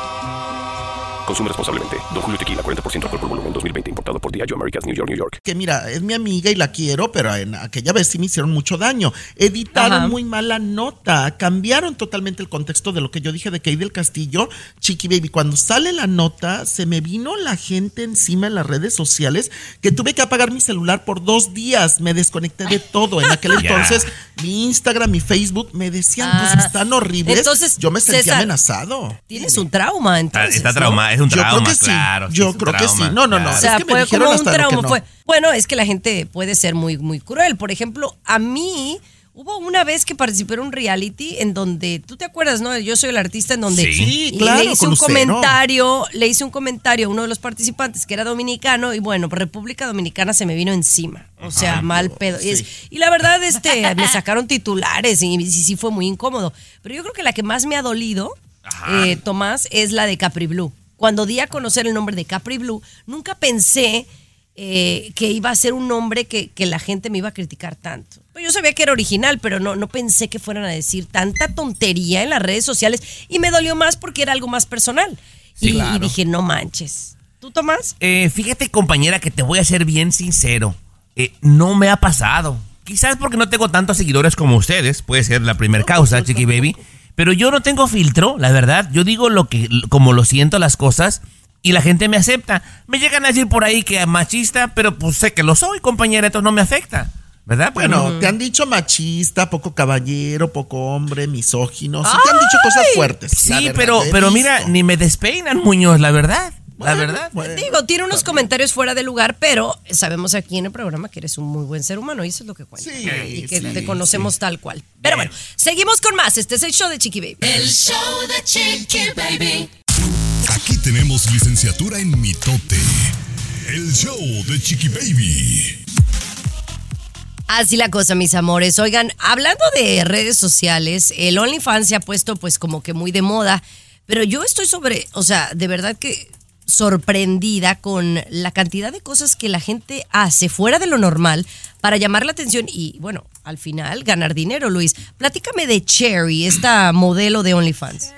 Consume responsablemente. Don Julio Tequila, 40% alcohol por volumen, 2020. Importado por Diageo Americas, New York, New York. que mira, es mi amiga y la quiero, pero en aquella vez sí me hicieron mucho daño. Editaron Ajá. muy mal la nota, cambiaron totalmente el contexto de lo que yo dije de Kay del Castillo. Chiqui Baby, cuando sale la nota, se me vino la gente encima en las redes sociales que tuve que apagar mi celular por dos días. Me desconecté de todo. En aquel entonces, mi Instagram, mi Facebook, me decían Ah, cosas tan horribles. entonces, yo me sentía César, amenazado. Tienes un trauma, Está, entonces. está ¿no? trauma, es un Yo trauma, creo que sí. claro. Yo creo que sí. No, no, no. O sea, Es que fue como un trauma. no. Fue, bueno, es que la gente puede ser muy, muy cruel. Por ejemplo, a mí hubo una vez que participé en un reality en donde, tú te acuerdas, ¿no? Yo soy el artista en donde Sí, claro, le hice un comentario, le hice un comentario a uno de los participantes que era dominicano y bueno, República Dominicana se me vino encima. O sea, mal pedo. Y, es- sí. y la verdad, este, me sacaron titulares y, sí, sí fue muy incómodo. Pero yo creo que la que más me ha dolido, eh, Tomás, es la de Capri Blue. Cuando di a conocer el nombre de Capri Blue, nunca pensé eh, que iba a ser un nombre que, que la gente me iba a criticar tanto. Pues yo sabía que era original, pero no, no pensé que fueran a decir tanta tontería en las redes sociales y me dolió más porque era algo más personal. Sí, y, claro. y dije, no manches. ¿Tú, Tomás? Eh, fíjate, compañera, que te voy a ser bien sincero. Eh, no me ha pasado. Quizás porque no tengo tantos seguidores como ustedes. Puede ser la primera causa, Chiqui Baby. Pero yo no tengo filtro, la verdad. Yo digo lo que, como lo siento las cosas. Y la gente me acepta. Me llegan a decir por ahí que es machista, pero pues sé que lo soy, compañera, entonces no me afecta. ¿Verdad? Pues Bueno, no. te han dicho machista, poco caballero, poco hombre, misógino. Sí, te han dicho cosas fuertes. Sí, verdad, pero, pero visto. mira, ni me despeinan, Muñoz, la verdad. La verdad. Digo, tiene unos comentarios fuera de lugar, pero sabemos aquí en el programa que eres un muy buen ser humano y eso es lo que cuenta. Sí, y que sí, te conocemos tal cual. Pero bueno, seguimos con más. Este es el show de Chiqui Baby. El show de Chiqui Baby. Aquí tenemos licenciatura en mitote. El show de Chiqui Baby. Así la cosa, mis amores. Oigan, hablando de redes sociales, el OnlyFans se ha puesto pues como que muy de moda, pero yo estoy sobre, o sea, de verdad que sorprendida con la cantidad de cosas que la gente hace fuera de lo normal para llamar la atención y, bueno, al final ganar dinero, Luis. Platícame de Cherry, esta modelo de OnlyFans.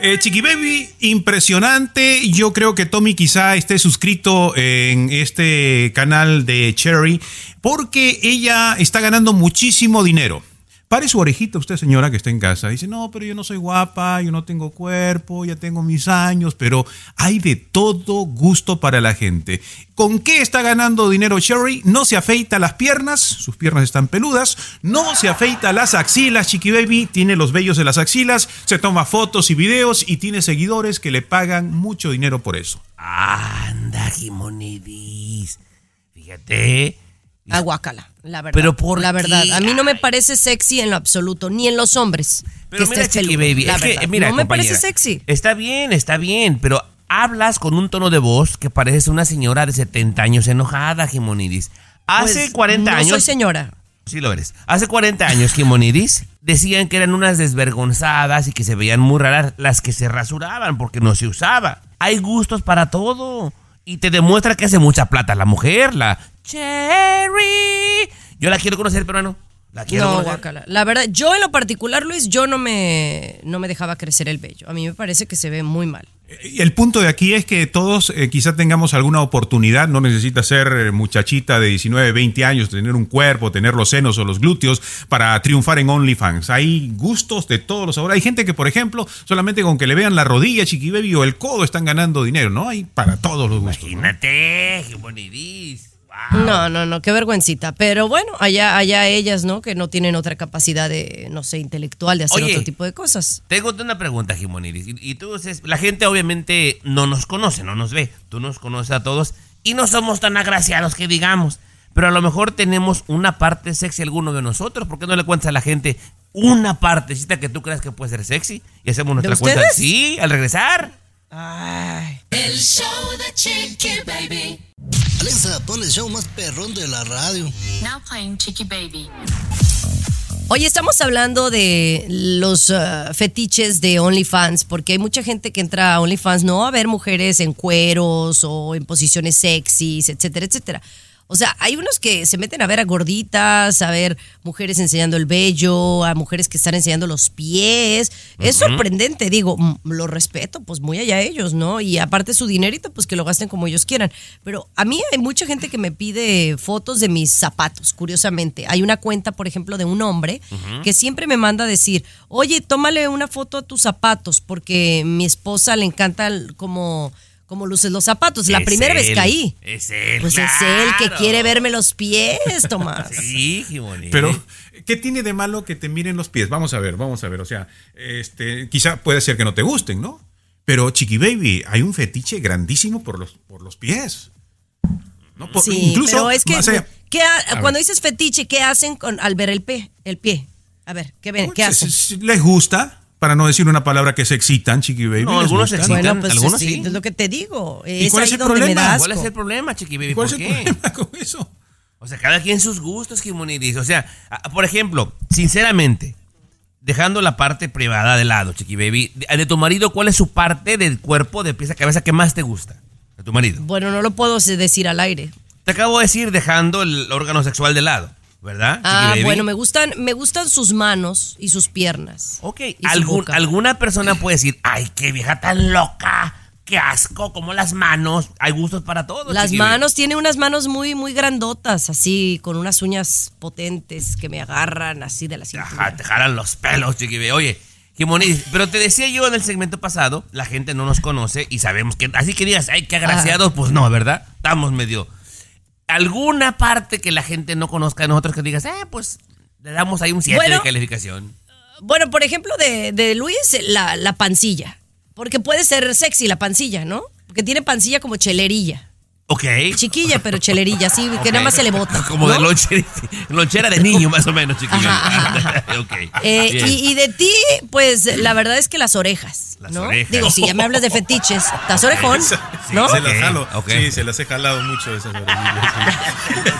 Eh, Chiqui Baby, impresionante. Yo creo que Tommy quizá esté suscrito en este canal de Cherry porque ella está ganando muchísimo dinero. Pare su orejita usted, señora, que está en casa. Dice, no, pero yo no soy guapa, yo no tengo cuerpo, ya tengo mis años, pero hay de todo gusto para la gente. ¿Con qué está ganando dinero Cherry? No se afeita las piernas, sus piernas están peludas, no se afeita las axilas, Chiqui Baby, tiene los vellos de las axilas, se toma fotos y videos y tiene seguidores que le pagan mucho dinero por eso. Anda, Jimonidis. Fíjate. Aguacala, la verdad. Pero ¿por La verdad, a mí no me parece sexy en lo absoluto, ni en los hombres. Pero que mira, estés Chiqui peludo, Baby, la es que, verdad. mira, no me compañera, parece sexy. Está bien, está bien, pero hablas con un tono de voz que pareces una señora de 70 años enojada, Jimonidis. Hace Pues, 40 no años. soy señora. Sí lo eres. Hace 40 años, Jimonidis, decían que eran unas desvergonzadas y que se veían muy raras las que se rasuraban porque no se usaba. Hay gustos para todo. Y te demuestra que hace mucha plata la mujer, la Cherry. Yo la quiero conocer, pero no. ¿La quiero No. La verdad, yo en lo particular, Luis, yo no me, no me dejaba crecer el vello. A mí me parece que se ve muy mal. Y El punto de aquí es que todos eh, quizá tengamos alguna oportunidad, no necesita ser eh, muchachita de 19, 20 años, tener un cuerpo, tener los senos o los glúteos para triunfar en OnlyFans. Hay gustos de todos los sabores. Hay gente que, por ejemplo, solamente con que le vean la rodilla, chiqui baby, o el codo están ganando dinero, ¿no? Hay para todos los gustos. ¿no? Imagínate, qué No, no, no, qué vergüencita. Pero bueno, allá, allá ellas, ¿no? Que no tienen otra capacidad de, no sé, intelectual de hacer Oye. otro tipo de cosas. Tengo una pregunta, Jimoniris. Y, y tú, la gente obviamente no nos conoce, no nos ve. Tú nos conoces a todos y no somos tan agraciados que digamos. Pero a lo mejor tenemos una parte sexy alguno de nosotros. ¿Por qué no le cuentas a la gente una partecita que tú creas que puede ser sexy? Y hacemos nuestra cuenta. Sí, al regresar. El show de Chiqui Baby. Alexa, pon el show más perrón de la radio. Now playing Chicky Baby. Oye, estamos hablando de los uh, fetiches de OnlyFans, porque hay mucha gente que entra a OnlyFans no a ver mujeres en cueros o en posiciones sexys, etcétera, etcétera. O sea, hay unos que se meten a ver a gorditas, a ver mujeres enseñando el vello, a mujeres que están enseñando los pies. Es sorprendente, digo, lo respeto, pues muy allá ellos, ¿no? Y aparte su dinerito, pues que lo gasten como ellos quieran. Pero a mí hay mucha gente que me pide fotos de mis zapatos, curiosamente. Hay una cuenta, por ejemplo, de un hombre que siempre me manda a decir, oye, tómale una foto a tus zapatos, porque mi esposa le encanta como, como luces los zapatos. La Es primera vez él, caí. Es él. Pues es él que quiere verme los pies, Tomás. Sí, Jimoniris. Pero, ¿qué tiene de malo que te miren los pies? Vamos a ver, vamos a ver. O sea, este, quizá puede ser que no te gusten, ¿no? Pero, Chiqui Baby, hay un fetiche grandísimo por los, por los pies. ¿No? Por- Sí, incluso pero es que allá- ¿qué ha- ver. cuando dices fetiche, ¿qué hacen con, al ver el pie? El pie. A ver, ¿qué ven? ¿Qué Si- hacen? les gusta, para no decir una palabra que se excitan, Chiqui Baby. No, algunos se excitan, Bueno, pues algunos sí, sí. es lo que te digo. ¿Y Es cuál es ahí el problema? da ¿Cuál es el problema, Chiqui Baby? ¿Cuál ¿Por es el qué? problema con eso? O sea, cada quien sus gustos, Jimoniris. O sea, por ejemplo, sinceramente, dejando la parte privada de lado, Chiqui Baby, de, de tu marido, ¿cuál es su parte del cuerpo, de pieza a cabeza, que más te gusta? De tu marido. Bueno, no lo puedo decir al aire. Te acabo de decir dejando el órgano sexual de lado, ¿verdad? Ah, bueno, me gustan, me gustan sus manos y sus piernas. Ok. Y su Algún- boca. alguna persona puede decir, ay, qué vieja tan loca, qué asco, como las manos. Hay gustos para todos. Las manos, tiene unas manos muy, muy grandotas, así, con unas uñas potentes que me agarran así de la cintura. Ajá, te jalan los pelos, Chiqui Baby. Oye, Jimoniris, pero te decía yo en el segmento pasado, la gente no nos conoce y sabemos que, así que digas, ay, qué agraciados, pues no, ¿verdad? Estamos medio... Alguna parte que la gente no conozca de nosotros que digas, eh, pues le damos ahí un 7 Bueno. de calificación. Bueno, por ejemplo, de, de Luis, la, la pancilla. Porque puede ser sexy la pancilla, ¿no? Porque tiene pancilla como chelerilla. Ok. Chiquilla, pero chelerilla, sí, que nada más se le bota. Como de ¿no? lonche- lonchera de niño, más o menos, Chiqui Baby. Ok, Eh, y, y de ti, pues la verdad es que las orejas, ¿no? orejas. Digo, si ya me hablas de fetiches, estás orejón, ¿no? Se las jalo. ok. Sí, se las he jalado mucho esas orejillas.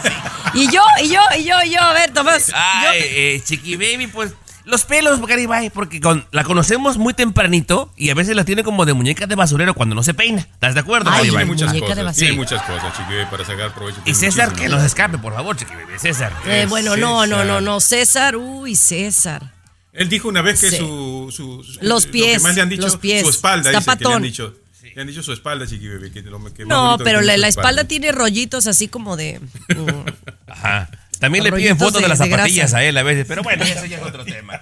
sí. Y yo, y yo, y yo, y yo, a ver, Tomás. Ay, eh, Chiqui Baby, pues los pelos, Garibay, porque con- la conocemos muy tempranito y a veces la tiene como de muñeca de basurero cuando no se peina. ¿Estás de acuerdo, Ay, Garibay? Tiene muchas muñeca de cosas. basura. Tiene muchas cosas, Chiqui para sacar provecho. Y César, que nos escape, por favor, Chiqui. César. Eh, bueno, no, no, no, no, César, uy, César. Él dijo una vez que Sí. su, su- su- Los lo pies, que más le han dicho, los pies. su espalda, dice, que le han dicho. Le han dicho su espalda, Chiqui Baby. Que lo, que No, pero la, espalda tiene rollitos así como de... mm. Ajá. También le piden fotos de, de- las zapatillas a él a veces, pero bueno, eso ya es otro tema.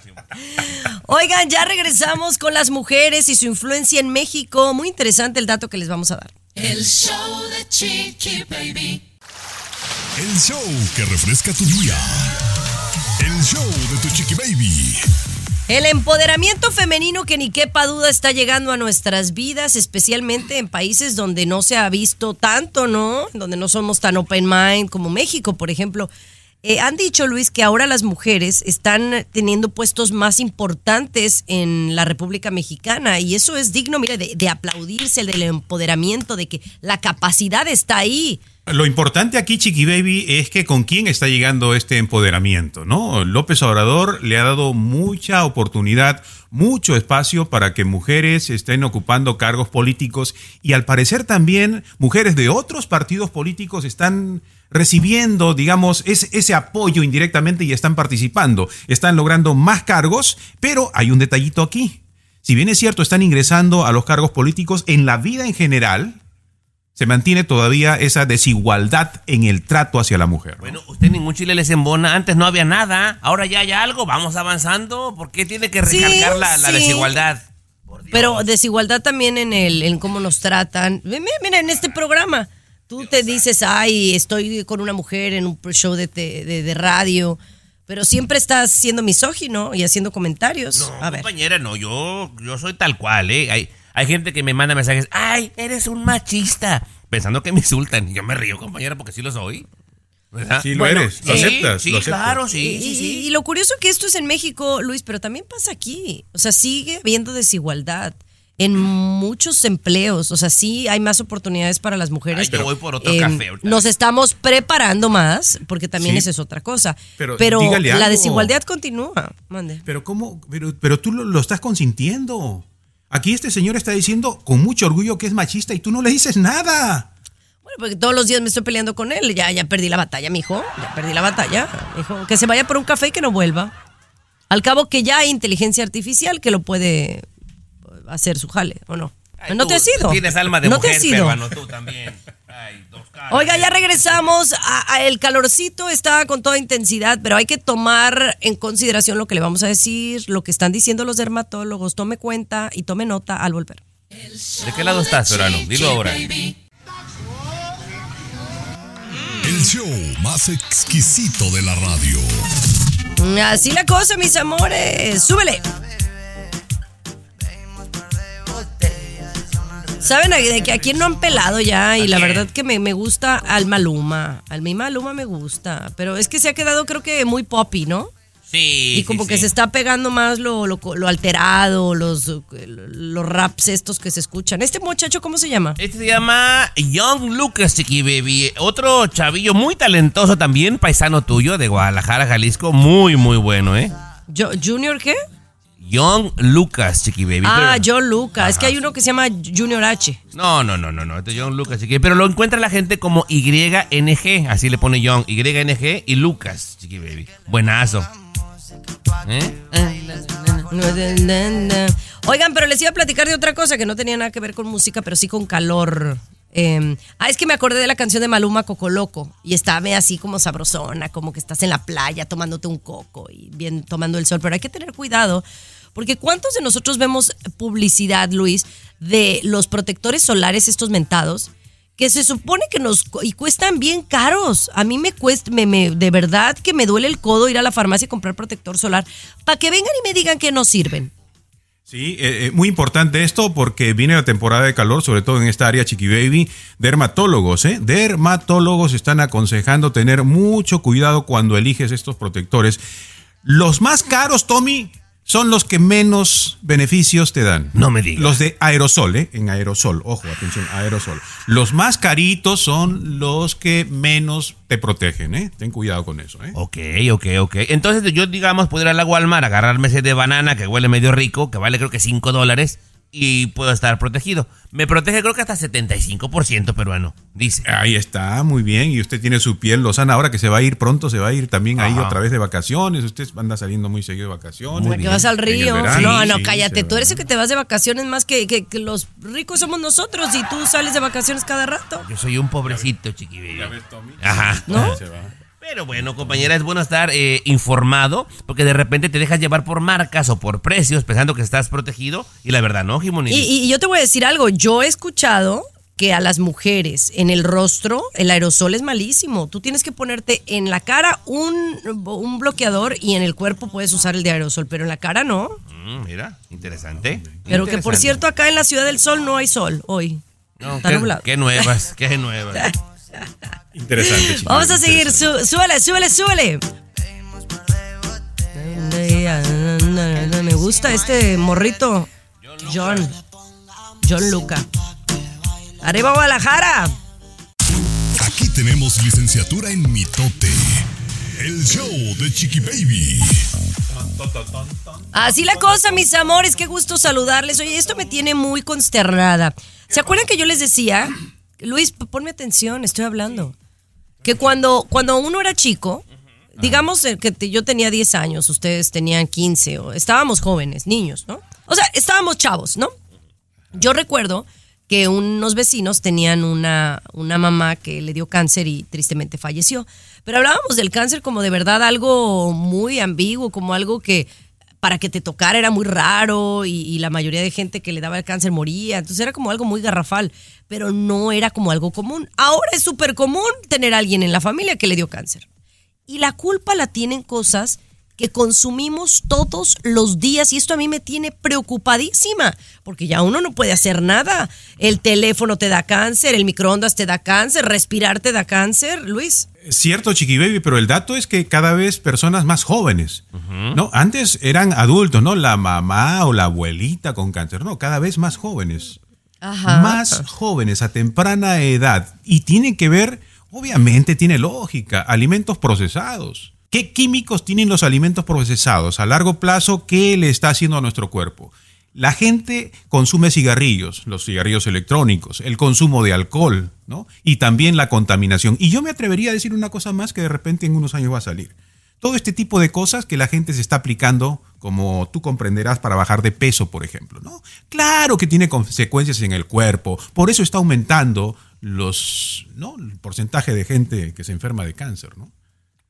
Oigan, ya regresamos con las mujeres y su influencia en México. Muy interesante el dato que les vamos a dar. El show de Chiqui Baby. El show que refresca tu día. El show de tu chiqui baby. El empoderamiento femenino que ni quepa duda está llegando a nuestras vidas, especialmente en países donde no se ha visto tanto, ¿no? Donde no somos tan open mind como México, por ejemplo. Eh, han dicho, Luis, que ahora las mujeres están teniendo puestos más importantes en la República Mexicana y eso es digno, mire, de, de aplaudirse, el del empoderamiento, de que la capacidad está ahí. Lo importante aquí, Chiqui Baby, es que con quién está llegando este empoderamiento, ¿no? López Obrador le ha dado mucha oportunidad, mucho espacio para que mujeres estén ocupando cargos políticos y al parecer también mujeres de otros partidos políticos están recibiendo, digamos, ese, ese apoyo indirectamente y están participando. Están logrando más cargos, pero hay un detallito aquí. Si bien es cierto, están ingresando a los cargos políticos, en la vida en general se mantiene todavía esa desigualdad en el trato hacia la mujer. Bueno, usted ningún chile les embona. Antes no había nada. Ahora ya hay algo. Vamos avanzando. ¿Por qué tiene que Sí, recalcar la, la sí. desigualdad? Pero desigualdad también en el en cómo nos tratan. Mira, mira, en este programa, tú te dices, ay, estoy con una mujer en un show de, te- de, de radio, pero siempre estás siendo misógino y haciendo comentarios. A ver. Compañera, no, yo, yo soy tal cual, ¿eh? Hay, hay gente que me manda mensajes, ay, eres un machista, pensando que me insultan. Y yo me río, compañera, porque sí lo soy. ¿verdad? Sí lo eres, lo sí, aceptas, Sí, lo aceptas. claro, sí, y, sí, sí. y lo curioso que esto es en México, Luis, pero también pasa aquí. O sea, sigue habiendo desigualdad en muchos empleos. O sea, sí hay más oportunidades para las mujeres. Ay, yo voy por otro Em, café. Nos estamos preparando más, porque también Sí. esa es otra cosa. Pero Pero, la desigualdad continúa. Mande. Pero cómo, pero, pero tú lo, lo estás consintiendo. Aquí este señor está diciendo con mucho orgullo que es machista y tú no le dices nada. Bueno, porque todos los días me estoy peleando con él. Ya, ya perdí la batalla, mijo. Ya perdí la batalla. Mijo, que se vaya por un café y que no vuelva. Al cabo que ya hay inteligencia artificial que lo puede hacer su jale, ¿o no? Ay, no tú te has ido. Tienes alma de no mujer, te has ido. peruano, tú también. Ay, dos caras. Oiga, ya regresamos. A, a el calorcito está con toda intensidad, pero hay que tomar en consideración lo que le vamos a decir, lo que están diciendo los dermatólogos. Tome cuenta y tome nota al volver. ¿De qué lado estás, Verano? Dilo ahora. El show más exquisito de la radio. Así la cosa, mis amores. Súbele. Saben de que a quién no han pelado ya y la verdad que me, me gusta al Maluma. Al mi Maluma me gusta, pero es que se ha quedado creo que muy poppy, ¿no? Sí. Y como sí, que sí. se está pegando más lo, lo, lo alterado, los, los raps estos que se escuchan. ¿Este muchacho cómo se llama? Este se llama Young Lucas, Chiqui Baby. Otro chavillo muy talentoso también, paisano tuyo de Guadalajara, Jalisco. Muy, muy bueno, ¿eh? Yo- ¿Junior qué? Young Lucas, Chiqui Baby. Ah, Pero- John Luca. Es que hay uno que se llama Junior H. No, no, no, no, no. Este es Young Lucas, Chiqui Pero lo encuentra la gente como YNG. Así le pone Young. YNG y Lucas, Chiqui Baby. Buenazo. ¿Eh? Oigan, pero les iba a platicar de otra cosa que no tenía nada que ver con música, pero sí con calor. Eh, ah, es que me acordé de la canción de Maluma Coco Loco y estaba así como sabrosona, como que estás en la playa tomándote un coco y bien tomando el sol, pero hay que tener cuidado porque ¿cuántos de nosotros vemos publicidad, Luis, de los protectores solares estos mentados? Que se supone que nos y cuestan bien caros. A mí me cuesta, me, me- de verdad que me duele el codo ir a la farmacia y comprar protector solar para que vengan y me digan que no sirven. Sí, eh, eh, muy importante esto porque viene la temporada de calor, sobre todo en esta área Chiqui Baby. Dermatólogos, ¿eh? Dermatólogos están aconsejando tener mucho cuidado cuando eliges estos protectores. Los más caros, Tommy, son los que menos beneficios te dan. No me digas. Los de aerosol, ¿eh? En aerosol, ojo, atención, aerosol. Los más caritos son los que menos te protegen, ¿eh? Ten cuidado con eso, ¿eh? Ok, ok, ok. Entonces yo, digamos, puedo ir a la Walmart, agarrarme ese de banana que huele medio rico, que vale creo que 5 dólares, y puedo estar protegido. Me protege creo que hasta 75% peruano, dice. Ahí está, muy bien. Y usted tiene su piel lozana. Ahora que se va a ir pronto, se va a ir también ahí Ajá. otra vez de vacaciones. Usted anda saliendo muy seguido de vacaciones. ¿Para que vas al río? verano, no, no, sí, cállate. Tú eres el que te vas de vacaciones más que, que- que los ricos somos nosotros y tú sales de vacaciones cada rato. Yo soy un pobrecito, chiqui baby. Ajá. ¿No? Se va. Pero bueno, compañera, es bueno estar eh, informado porque de repente te dejas llevar por marcas o por precios pensando que estás protegido y la verdad no, Jimoni. Y, y yo te voy a decir algo. Yo he escuchado que a las mujeres en el rostro el aerosol es malísimo. Tú tienes que ponerte en la cara un, un bloqueador y en el cuerpo puedes usar el de aerosol, pero en la cara no. Mm, mira, interesante. Pero que por cierto, acá en la Ciudad del Sol no hay sol hoy. No, Está qué, nublado. qué nuevas, qué nuevas. Interesante, Vamos a seguir. Sú- súbele, súbele, súbele. Me gusta este morrito. John. John Luca. Arriba Guadalajara. Aquí tenemos licenciatura en mitote. El show de Chiqui Baby. Así la cosa, mis amores, qué gusto saludarles. Oye, esto me tiene muy consternada. ¿Se acuerdan que yo les decía, Luis, ponme atención, estoy hablando? que cuando, cuando uno era chico, digamos eh, que te- yo tenía 10 años, ustedes tenían 15, o estábamos jóvenes, niños, ¿no? O sea, estábamos chavos, ¿no? Yo recuerdo que unos vecinos tenían una, una mamá que le dio cáncer y tristemente falleció. Pero hablábamos del cáncer como de verdad algo muy ambiguo, como algo que para que te tocara era muy raro y, y la mayoría de gente que le daba el cáncer moría. Entonces era como algo muy garrafal, pero no era como algo común. Ahora es súper común tener a alguien en la familia que le dio cáncer. Y la culpa la tienen cosas que consumimos todos los días y esto a mí me tiene preocupadísima porque ya uno no puede hacer nada. El teléfono te da cáncer, el microondas te da cáncer, respirar te da cáncer, Luis. Cierto, Chiqui Baby, pero el dato es que cada vez personas más jóvenes, ¿no? Antes eran adultos, ¿no? La mamá o la abuelita con cáncer, no, cada vez más jóvenes. Ajá. Más jóvenes a temprana edad. Y tiene que ver, obviamente tiene lógica, alimentos procesados. ¿Qué químicos tienen los alimentos procesados a largo plazo? ¿Qué le está haciendo a nuestro cuerpo? La gente consume cigarrillos, los cigarrillos electrónicos, el consumo de alcohol, ¿no? Y también la contaminación. Y yo me atrevería a decir una cosa más que de repente en unos años va a salir. Todo este tipo de cosas que la gente se está aplicando, como tú comprenderás, para bajar de peso, por ejemplo, ¿no? Claro que tiene consecuencias en el cuerpo, por eso está aumentando los, ¿no? el porcentaje de gente que se enferma de cáncer, ¿no?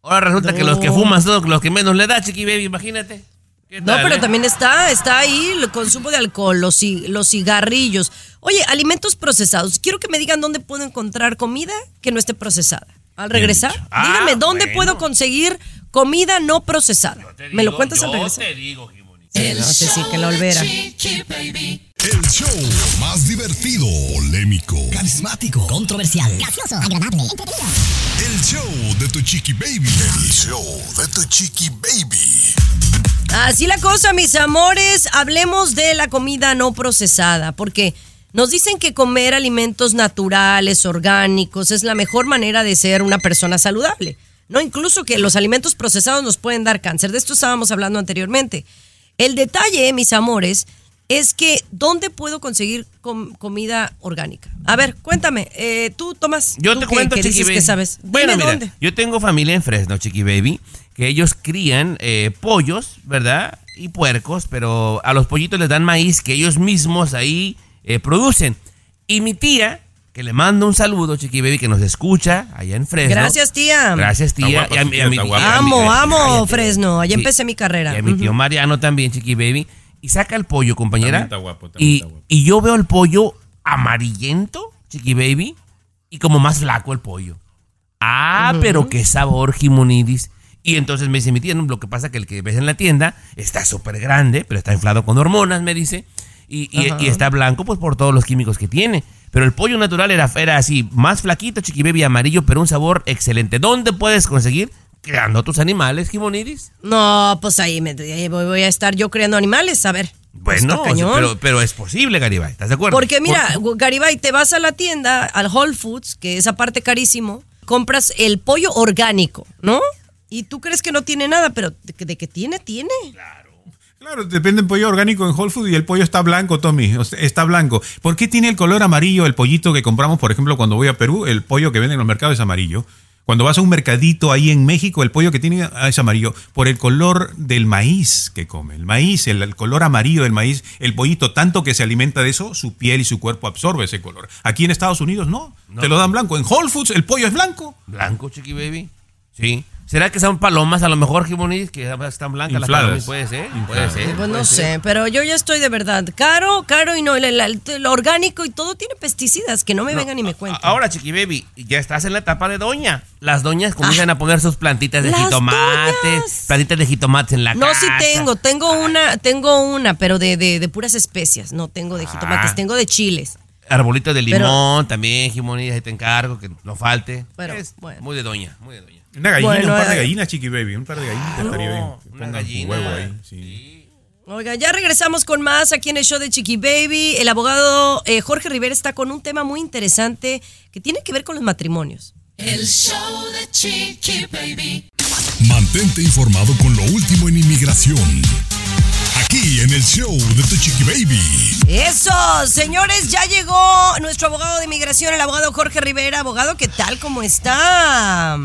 Ahora resulta que los que fuman son los que menos le da, chiqui baby, imagínate. ¿Qué No, tal, pero eh? también está, está ahí el consumo de alcohol, los, los cigarrillos. Oye, alimentos procesados. Quiero que me digan dónde puedo encontrar comida que no esté procesada. Al regresar, Ah, dígame dónde bueno. puedo conseguir comida no procesada. ¿Me lo cuentas al regresar? te digo. Sí, no sé si que lo olvera. El show más divertido, polémico, Carismático. Controversial. Gracioso. Agradable. Entretenido. el show de tu chiqui baby. El show de tu chiqui baby. Así la cosa, mis amores. Hablemos de la comida no procesada, porque nos dicen que comer alimentos naturales, orgánicos, es la mejor manera de ser una persona saludable. No, incluso que los alimentos procesados nos pueden dar cáncer. De esto estábamos hablando anteriormente. El detalle, mis amores, es que ¿dónde puedo conseguir com- comida orgánica? A ver, cuéntame. eh, tú, Tomás. Yo tú te que- cuento, que dices Baby. que sabes. Bueno, Dime mira, dónde. yo tengo familia en Fresno, Chiqui Baby, que ellos crían eh, pollos, ¿verdad? Y puercos, pero a los pollitos les dan maíz que ellos mismos ahí eh, producen. Y mi tía, que le mando un saludo, Chiqui Baby, que nos escucha allá en Fresno. Gracias, tía. Gracias, tía. Guapa Y a tía, mi- y guapa. a mi- Amo, amo Fresno. Allá Sí. empecé mi carrera. Y a mi tío. Mariano también, Chiqui Baby. Y saca el pollo, compañera. También está guapo, también y, está guapo. y yo veo el pollo amarillento, Chiqui Baby, y como más flaco el pollo. Ah, pero qué sabor, Jimonidis. Y entonces me dice mi tía, no, lo que pasa que el que ves en la tienda está súper grande, pero está inflado con hormonas, me dice. Y, y- y está blanco pues por todos los químicos que tiene. Pero el pollo natural era, era así, más flaquito, Chiqui Baby, amarillo, pero un sabor excelente. ¿Dónde puedes conseguir? Creando tus animales, Jimonidis. No, pues ahí, me, ahí voy, voy a estar yo creando animales, a ver. Bueno, Está cañón. pero, pero es posible, Garibay, ¿estás de acuerdo? Porque mira, Garibay, te vas a la tienda, al Whole Foods, que es aparte carísimo, compras el pollo orgánico, ¿no? Y tú crees que no tiene nada, pero de que, de que tiene, tiene. Claro, depende del pollo orgánico en Whole Foods y el pollo está blanco, Tommy. o sea, está blanco. ¿Por qué tiene el color amarillo el pollito que compramos, por ejemplo, cuando voy a Perú? El pollo que venden en los mercados es amarillo. Cuando vas a un mercadito ahí en México, el pollo que tiene es amarillo por el color del maíz que come. El maíz, el, el color amarillo del maíz, el pollito, tanto que se alimenta de eso, su piel y su cuerpo absorbe ese color. Aquí en Estados Unidos no, No. te lo dan blanco. En Whole Foods el pollo es blanco. Blanco, Chiqui Baby. Sí. ¿Será que son palomas a lo mejor, Jimonidis, que están blancas las palomas? Puede ser, puede Infladas. ser. Pues no ser. sé, pero yo ya estoy de verdad caro, caro y no, el, el- el- lo orgánico y todo tiene pesticidas, que no me No, vengan y me cuenten. Ahora, Chiqui Baby, ya estás en la etapa de doña. Las doñas comienzan a poner sus plantitas de Ah. Jitomates, doñas. plantitas de jitomates en la No, casa. sí tengo, tengo una, tengo una, pero de, de, de puras especias, no tengo de jitomates, Ah. tengo de chiles. Arbolito de Pero- limón también, Jimonidis, ahí te encargo, que no falte. Pero, es bueno. muy de doña, muy de doña. Una gallina, Bueno, un par de eh, gallinas, chiqui baby. Un par de gallinas estaría bien. Que una pongan gallina. huevo ahí, sí. Oiga, ya regresamos con más aquí en el show de Chiqui Baby. El abogado eh, Jorge Rivera está con un tema muy interesante que tiene que ver con los matrimonios. El show de Chiqui Baby. Mantente informado con lo último en inmigración. Aquí en el show de Tu Chiqui Baby. Eso, señores, ya llegó nuestro abogado de inmigración, el abogado Jorge Rivera. Abogado, ¿qué tal? ¿Cómo está?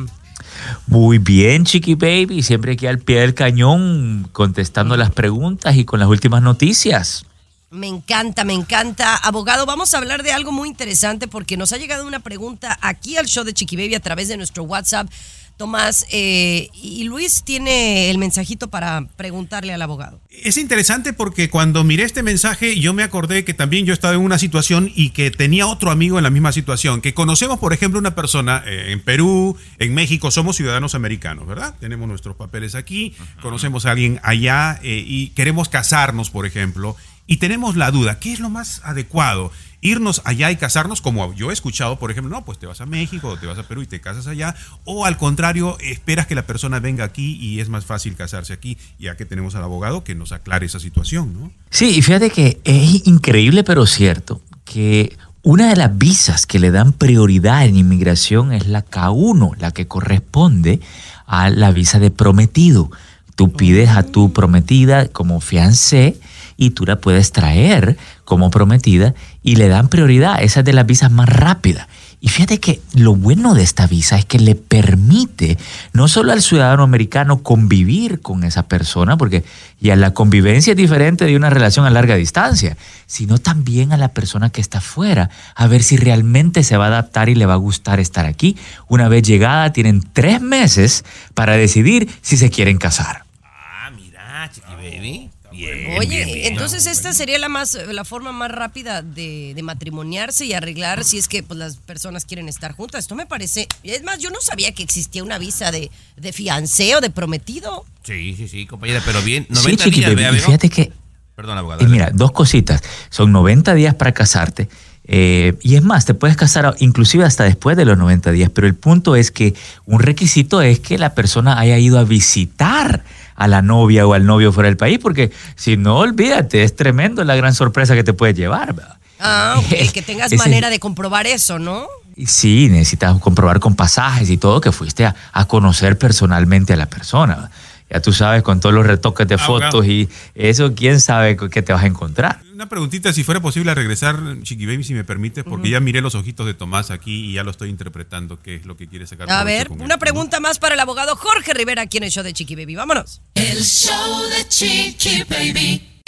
Muy bien, Chiqui Baby, siempre aquí al pie del cañón, contestando las preguntas y con las últimas noticias. Me encanta, me encanta. Abogado, vamos a hablar de algo muy interesante porque nos ha llegado una pregunta aquí al show de Chiqui Baby a través de nuestro WhatsApp. Tomás, eh, y Luis tiene el mensajito para preguntarle al abogado. Es interesante porque cuando miré este mensaje yo me acordé que también yo estaba en una situación y que tenía otro amigo en la misma situación, que conocemos por ejemplo una persona eh, en Perú, en México, somos ciudadanos americanos, ¿verdad? Tenemos nuestros papeles aquí, conocemos a alguien allá eh, y queremos casarnos, por ejemplo, y tenemos la duda, ¿qué es lo más adecuado? Irnos allá y casarnos, como yo he escuchado, por ejemplo, no, pues te vas a México o te vas a Perú y te casas allá, o al contrario, esperas que la persona venga aquí y es más fácil casarse aquí, ya que tenemos al abogado que nos aclare esa situación, ¿no? Sí, y fíjate que es increíble pero cierto que una de las visas que le dan prioridad en inmigración es la K1, la que corresponde a la visa de prometido. Tú pides a tu prometida como fiancé y tú la puedes traer como prometida y le dan prioridad. Esa es de las visas más rápidas. Y fíjate que lo bueno de esta visa es que le permite no solo al ciudadano americano convivir con esa persona, porque ya la convivencia es diferente de una relación a larga distancia, sino también a la persona que está afuera, a ver si realmente se va a adaptar y le va a gustar estar aquí. Una vez llegada, tienen tres meses para decidir si se quieren casar. Ah, mira, chiqui baby. Oye, entonces esta sería la más la forma más rápida de, de, matrimoniarse y arreglar si es que pues, las personas quieren estar juntas. Esto me parece. Es más, yo no sabía que existía una visa de, de fiancé o de prometido. Sí, sí, sí, compañera, pero bien, 90 sí, días, baby, Fíjate que. Perdón, abogado. Y mira, dos cositas. Son 90 días para casarte. Eh, y es más, te puedes casar inclusive hasta después de los 90 días, pero el punto es que un requisito es que la persona haya ido a visitar a la novia o al novio fuera del país, porque si no, olvídate, es tremendo la gran sorpresa que te puede llevar. ¿verdad? Ah, ok, que tengas manera de comprobar eso, ¿no? Sí, necesitas comprobar con pasajes y todo que fuiste a, a conocer personalmente a la persona. Ya tú sabes, con todos los retoques de fotos y eso, quién sabe qué te vas a encontrar. Una preguntita, si fuera posible regresar, Chiqui Baby, si me permite, porque ya miré los ojitos de Tomás aquí y ya lo estoy interpretando, qué es lo que quiere sacar. A ver, una pregunta más para el abogado Jorge Rivera aquí en el show de Chiqui Baby. Vámonos. El show de Chiqui Baby.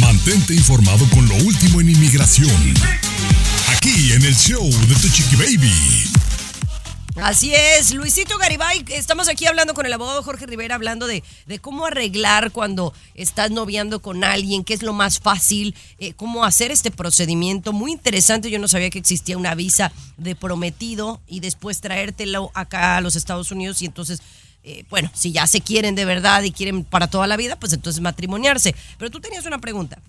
Mantente informado con lo último en inmigración. Aquí en el show de Tu Chiqui Baby. Así es, Luisito Garibay, estamos aquí hablando con el abogado Jorge Rivera, hablando de, de cómo arreglar cuando estás noviando con alguien, qué es lo más fácil, eh, cómo hacer este procedimiento. Muy interesante, yo no sabía que existía una visa de prometido y después traértelo acá a los Estados Unidos y entonces... Eh, bueno, si ya se quieren de verdad y quieren para toda la vida, pues entonces matrimoniarse. Pero tú tenías una pregunta.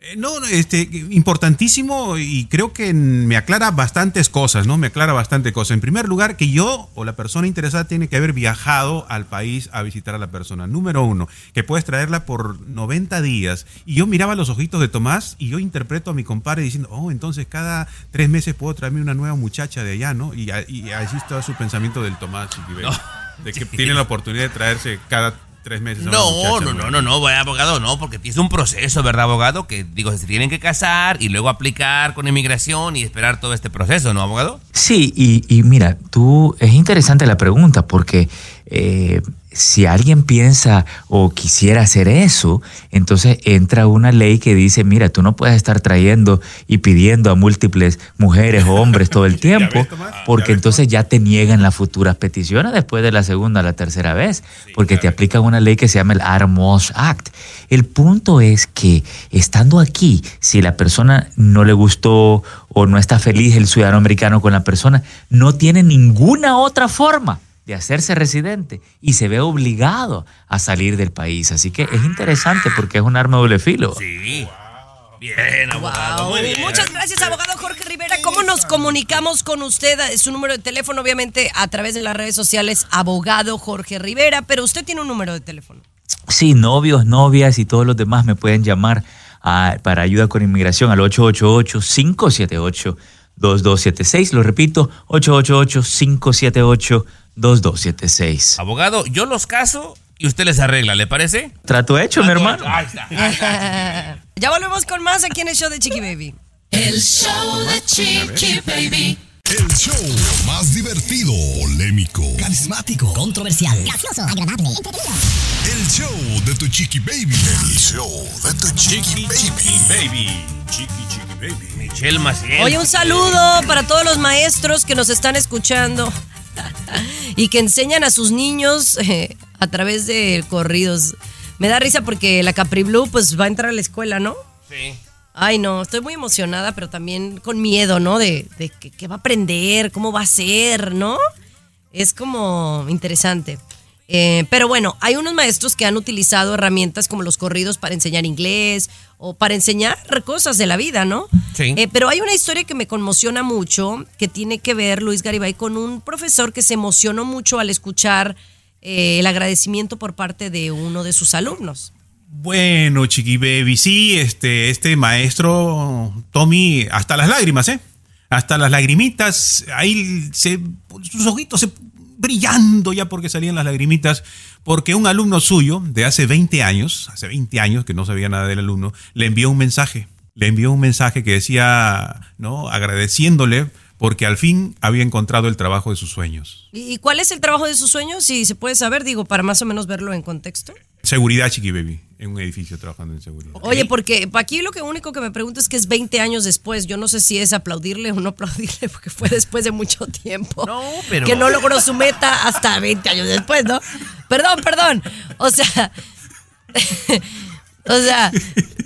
Eh, no, este, importantísimo y creo que me aclara bastantes cosas, ¿no? Me aclara bastante cosas. En primer lugar, que yo o la persona interesada tiene que haber viajado al país a visitar a la persona. Número uno, que puedes traerla por 90 días. Y yo miraba los ojitos de Tomás y yo interpreto a mi compadre diciendo, oh, entonces cada tres meses puedo traerme una nueva muchacha de allá, ¿no? Y, y así está su pensamiento del Tomás, no. de que tiene la oportunidad de traerse cada tres meses. No, no, no, no, no, abogado, no, porque es un proceso, ¿verdad, abogado? Que digo, se tienen que casar y luego aplicar con inmigración y esperar todo este proceso, ¿no, abogado? Sí, y, y mira, tú, es interesante la pregunta porque eh, si alguien piensa o quisiera hacer eso, entonces entra una ley que dice, mira, tú no puedes estar trayendo y pidiendo a múltiples mujeres o hombres todo el tiempo, porque entonces ya te niegan las futuras peticiones después de la segunda o la tercera vez, porque te aplican una ley que se llama el Armos Act. El punto es que estando aquí, si la persona no le gustó o no está feliz el ciudadano americano con la persona, no tiene ninguna otra forma de hacerse residente y se ve obligado a salir del país. Así que es interesante porque es un arma de doble filo. Sí. Bien, abogado. Muy bien. Muchas gracias, abogado Jorge Rivera. ¿Cómo nos comunicamos con usted? Su número de teléfono, obviamente, a través de las redes sociales, abogado Jorge Rivera, pero usted tiene un número de teléfono. Sí, novios, novias y todos los demás me pueden llamar a, para ayuda con inmigración al 888-578-2276. Lo repito, 888-578-2276. Abogado, yo los caso y usted les arregla, ¿le parece? Trato hecho, mi hermano. Ahí está. ya volvemos con más aquí en el show de Chiqui Baby. El show de Chiqui Baby. El show más divertido, polémico, Carismático. Controversial. Gracioso. Agradable. Entretenido. el show de tu chiqui baby. El show de tu chiqui baby. Baby. Chiqui, chiqui, baby. Michelle Maciel. Oye, un saludo para todos los maestros que nos están escuchando y que enseñan a sus niños eh, a través de corridos. Me da risa porque la Capri Blue pues va a entrar a la escuela, ¿no? Sí. Ay, no, estoy muy emocionada, pero también con miedo, ¿no? De, de que va a aprender, cómo va a ser, ¿no? Es como interesante. Eh, pero bueno, hay unos maestros que han utilizado herramientas como los corridos para enseñar inglés o para enseñar cosas de la vida, ¿no? Sí. Eh, pero hay una historia que me conmociona mucho, que tiene que ver, Luis Garibay, con un profesor que se emocionó mucho al escuchar eh, el agradecimiento por parte de uno de sus alumnos. Bueno, Chiqui Baby, sí, este, este maestro Tommy, hasta las lágrimas, ¿eh? Hasta las lagrimitas, ahí se, sus ojitos se brillando ya porque salían las lagrimitas, porque un alumno suyo de hace 20 años, hace 20 años que no sabía nada del alumno, le envió un mensaje, le envió un mensaje que decía, ¿no? Agradeciéndole porque al fin había encontrado el trabajo de sus sueños. ¿Y cuál es el trabajo de sus sueños? Si se puede saber, digo, para más o menos verlo en contexto. Seguridad, Chiqui Baby, en un edificio trabajando en seguridad. Oye, porque aquí lo que único que me pregunto es que es 20 años después. Yo no sé si es aplaudirle o no aplaudirle, porque fue después de mucho tiempo. No, pero- Que no logró su meta hasta 20 años después, ¿no? Perdón, perdón. O sea. o sea,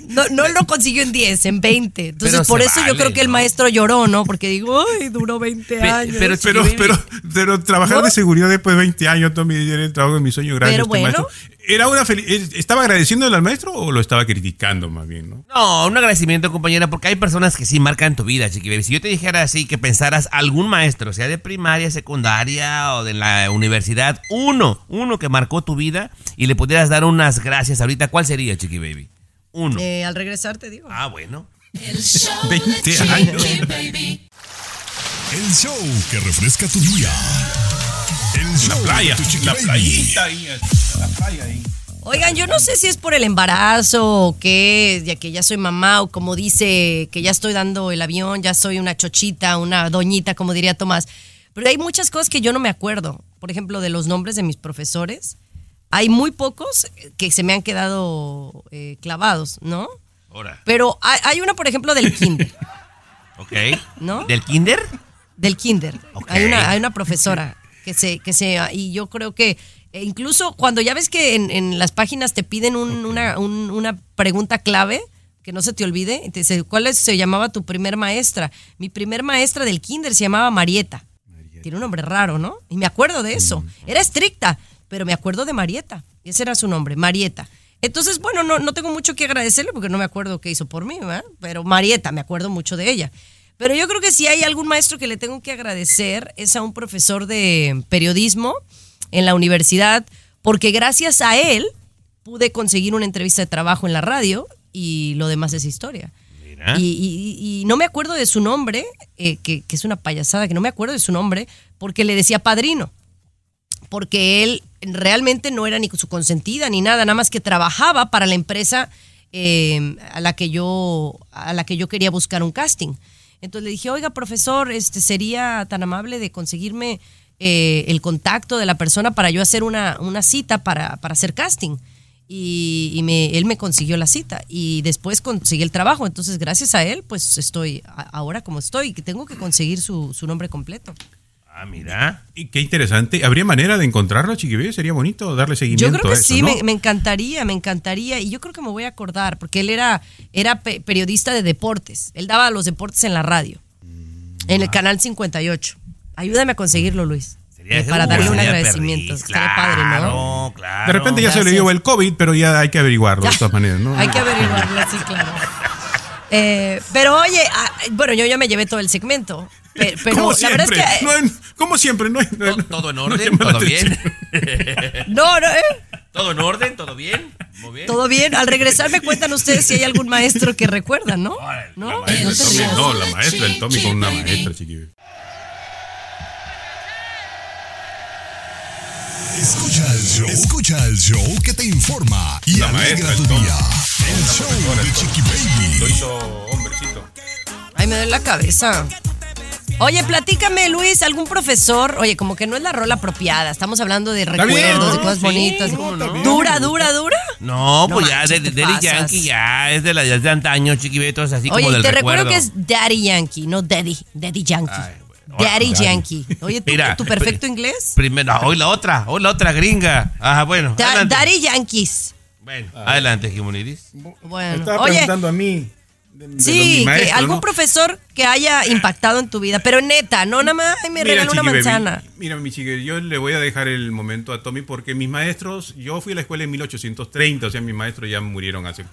no, no lo consiguió en 10, en 20. Entonces, Pero por eso yo creo que el maestro lloró, ¿no? Porque digo, ay, duró 20 Pe- años. pero- Pero, pero, pero trabajar de seguridad después de 20 años, Tommy, era el trabajo de mi sueño grande. Pero este bueno. maestro. ¿Era una ¿Estaba agradeciéndole al maestro o lo estaba criticando más bien, no? No, un agradecimiento, compañera, porque hay personas que sí marcan tu vida, Chiqui Baby. Si yo te dijera así que pensaras algún maestro, sea de primaria, secundaria o de la universidad, uno, uno que marcó tu vida y le pudieras dar unas gracias ahorita, ¿cuál sería, Chiqui Baby? Uno. Eh, al regresar te digo. Ah, bueno. El show 20 de Chiqui años. Baby. El show que refresca tu día. El La playa, la playita ahí, la playa ahí. Oigan, yo no sé si es por el embarazo o qué, ya que ya soy mamá o como dice que ya estoy dando el avión, ya soy una chochita, una doñita, como diría Tomás. Pero hay muchas cosas que yo no me acuerdo. Por ejemplo, de los nombres de mis profesores. Hay muy pocos que se me han quedado eh, clavados, ¿no? Ahora. Pero hay, hay uno, por ejemplo, del kinder, Ok. ¿no? ¿Del kinder? del kinder. Ok. Hay, una, hay una profesora que se, que se, y yo creo que eh, incluso cuando ya ves que en, en las páginas te piden un- una, un- una pregunta clave, que no se te olvide, te dice, ¿cuál es- se llamaba tu primer maestra? Mi primer maestra del kinder se llamaba Marieta. Tiene un nombre raro, ¿no? Y me acuerdo de eso. Era estricta, pero me acuerdo de Marieta. Ese era su nombre, Marieta. Entonces, bueno, no, no tengo mucho que agradecerle porque no me acuerdo qué hizo por mí, ¿verdad? Pero Marieta, me acuerdo mucho de ella. Pero yo creo que si hay algún maestro que le tengo que agradecer es a un profesor de periodismo en la universidad, porque gracias a él pude conseguir una entrevista de trabajo en la radio y lo demás es historia. Mira. Y, y- y no me acuerdo de su nombre, eh, que, que es una payasada, que no me acuerdo de su nombre, porque le decía padrino. Porque él realmente no era ni su consentida ni nada, nada más que trabajaba para la empresa eh, a, la que yo, a la que yo quería buscar un casting. Entonces le dije, oiga, profesor, este sería tan amable de conseguirme eh, el contacto de la persona para yo hacer una, una cita para, para hacer casting. Y, me- él me consiguió la cita y después conseguí el trabajo. Entonces, gracias a él, pues estoy ahora como estoy, que tengo que conseguir su, su nombre completo. Ah, mira. Y qué interesante. ¿Habría manera de encontrarlo, Chiqui Baby? Sería bonito darle seguimiento Yo creo que a eso, sí, ¿no? me, me encantaría, me encantaría. Y yo creo que me voy a acordar, porque él era, era pe- periodista de deportes. Él daba los deportes en la radio, en el canal 58. Ayúdame a conseguirlo, Luis. Sería- eh, para darle un agradecimiento. Estaría padre, ¿no? Claro, claro. De repente ya se le dio el COVID, pero ya hay que averiguarlo de todas maneras, ¿no? Hay que averiguarlo, sí, claro. Eh, pero oye, ah, bueno, yo ya me llevé todo el segmento. Pe- Pero como la siempre, verdad es que. no hay- como siempre, no hay- no Todo en orden, la todo bien. No, no, ¿eh? Todo en orden, todo bien. Muy bien. Todo bien. Al regresar me cuentan ustedes si hay algún maestro que recuerdan, ¿no? ¿No? La maestra, el Tommy, no, la maestra, el Tommy con una maestra, Chiqui Baby. Escucha el show. Escucha el show que te informa y La alegra maestra, tu el día. El La show de el Chiqui Lo Baby. hizo hombrecito. Ay, me duele la cabeza. Oye, platícame, Luis, algún profesor. Oye, como que no es la rola apropiada. Estamos hablando de bien, recuerdos, de cosas Sí, bonitas. Dura, dura, dura. No, No pues ya, manches, de, Daddy. Yankee ya es de la ya es de antaño, chiquibetos, así Oye, como del te recuerdo. recuerdo que es Daddy Yankee, no Daddy. Daddy Yankee. Daddy Daddy. Yankee. Oye, ¿tu, Mira, tu perfecto inglés? Primero, hoy la otra, hoy la otra gringa. Ajá, bueno. Da- adelante. Daddy Yankees. Bueno, adelante, Jimonidis. Me Bueno, estaba oye, preguntando a mí. De- sí, mi que maestro, algún ¿no? profesor que haya impactado en tu vida, pero neta, no nada más, me Mira, regaló una manzana. mira, mi chique, yo le voy a dejar el momento a Tommy porque mis maestros, yo fui a la escuela en 1830, o sea, mis maestros ya murieron hace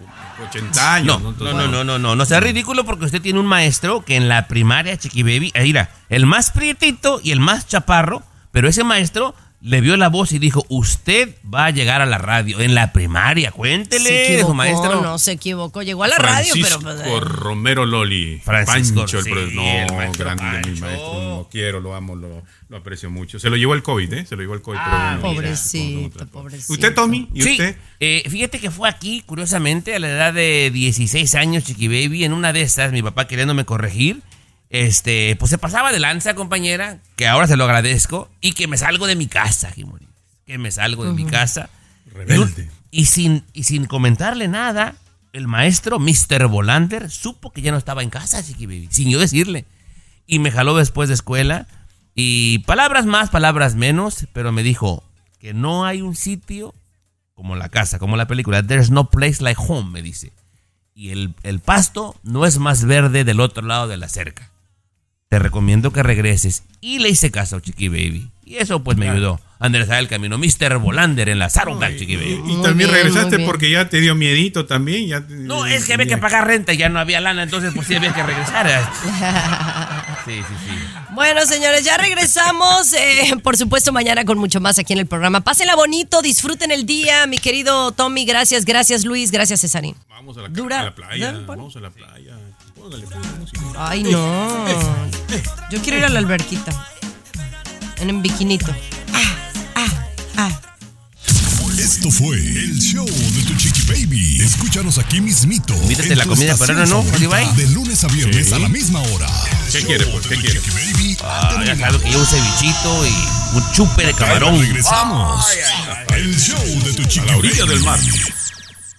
80 No, años. no, Entonces, no, no, no, no, no sea ridículo porque usted tiene un maestro que en la primaria, Chiqui Baby, eh, mira, el más prietito y el más chaparro, pero ese maestro le vio la voz y dijo, usted va a llegar a la radio en la primaria, cuéntele Se equivocó, su maestro. no se equivocó, llegó a la radio, Francisco pero... pues, eh, Romero Loli. Francisco, Pancho, el sí, profesor. el No, maestro grande, mi Pancho. maestro. Lo quiero, lo amo, lo, lo aprecio mucho. Se lo llevó el COVID, ¿eh? Se lo llevó el COVID. pero Ah, bueno, Pobrecito, pobrecito. ¿Usted, Tommy? ¿Y Sí, usted? eh, fíjate que fue aquí, curiosamente, a la edad de 16 años, Chiqui Baby, en una de estas, mi papá queriéndome corregir, este, pues se pasaba de lanza, compañera, que ahora se lo agradezco, y que me salgo de mi casa, Jimori, que me salgo de mi casa. Rebelde. Y, sin, y sin comentarle nada, el maestro, Mr. Volander, supo que ya no estaba en casa, Chiqui Baby, sin yo decirle. Y me jaló después de escuela, y palabras más, palabras menos, pero me dijo que no hay un sitio como la casa, como la película. There's no place like home, me dice. Y el, el pasto no es más verde del otro lado de la cerca. Te recomiendo que regreses. Y le hice caso, Chiqui Baby. Y eso pues me ayudó a enderezar el camino. Mr. Volander en la Saddleback, Chiqui Baby. Y también regresaste porque ya te dio miedito también. Ya te- No, es que había que pagar renta y ya no había lana, entonces pues sí había que regresar. Sí, sí, sí. Bueno, señores, ya regresamos. eh, por supuesto, mañana con mucho más aquí en el programa. Pásenla bonito, disfruten el día. Mi querido Tommy, gracias, gracias Luis, gracias Cesarín. Vamos a la, Dura. a la playa. Pon. Vamos a la playa. Póngale, música. Ay, no. Yo quiero ir a la alberquita. En un biquinito. Esto fue el show de tu Chiqui Baby. Escúchanos aquí mismito. Mírate la comida peruana, ¿no? De lunes a viernes Sí. a la misma hora. ¿Qué quiere, pues? ¿Qué quiere? Baby. Ah, ya sabes que yo un cevichito y un chupe de camarón. Regresamos. El show de tu Chiqui A la orilla Baby. del mar.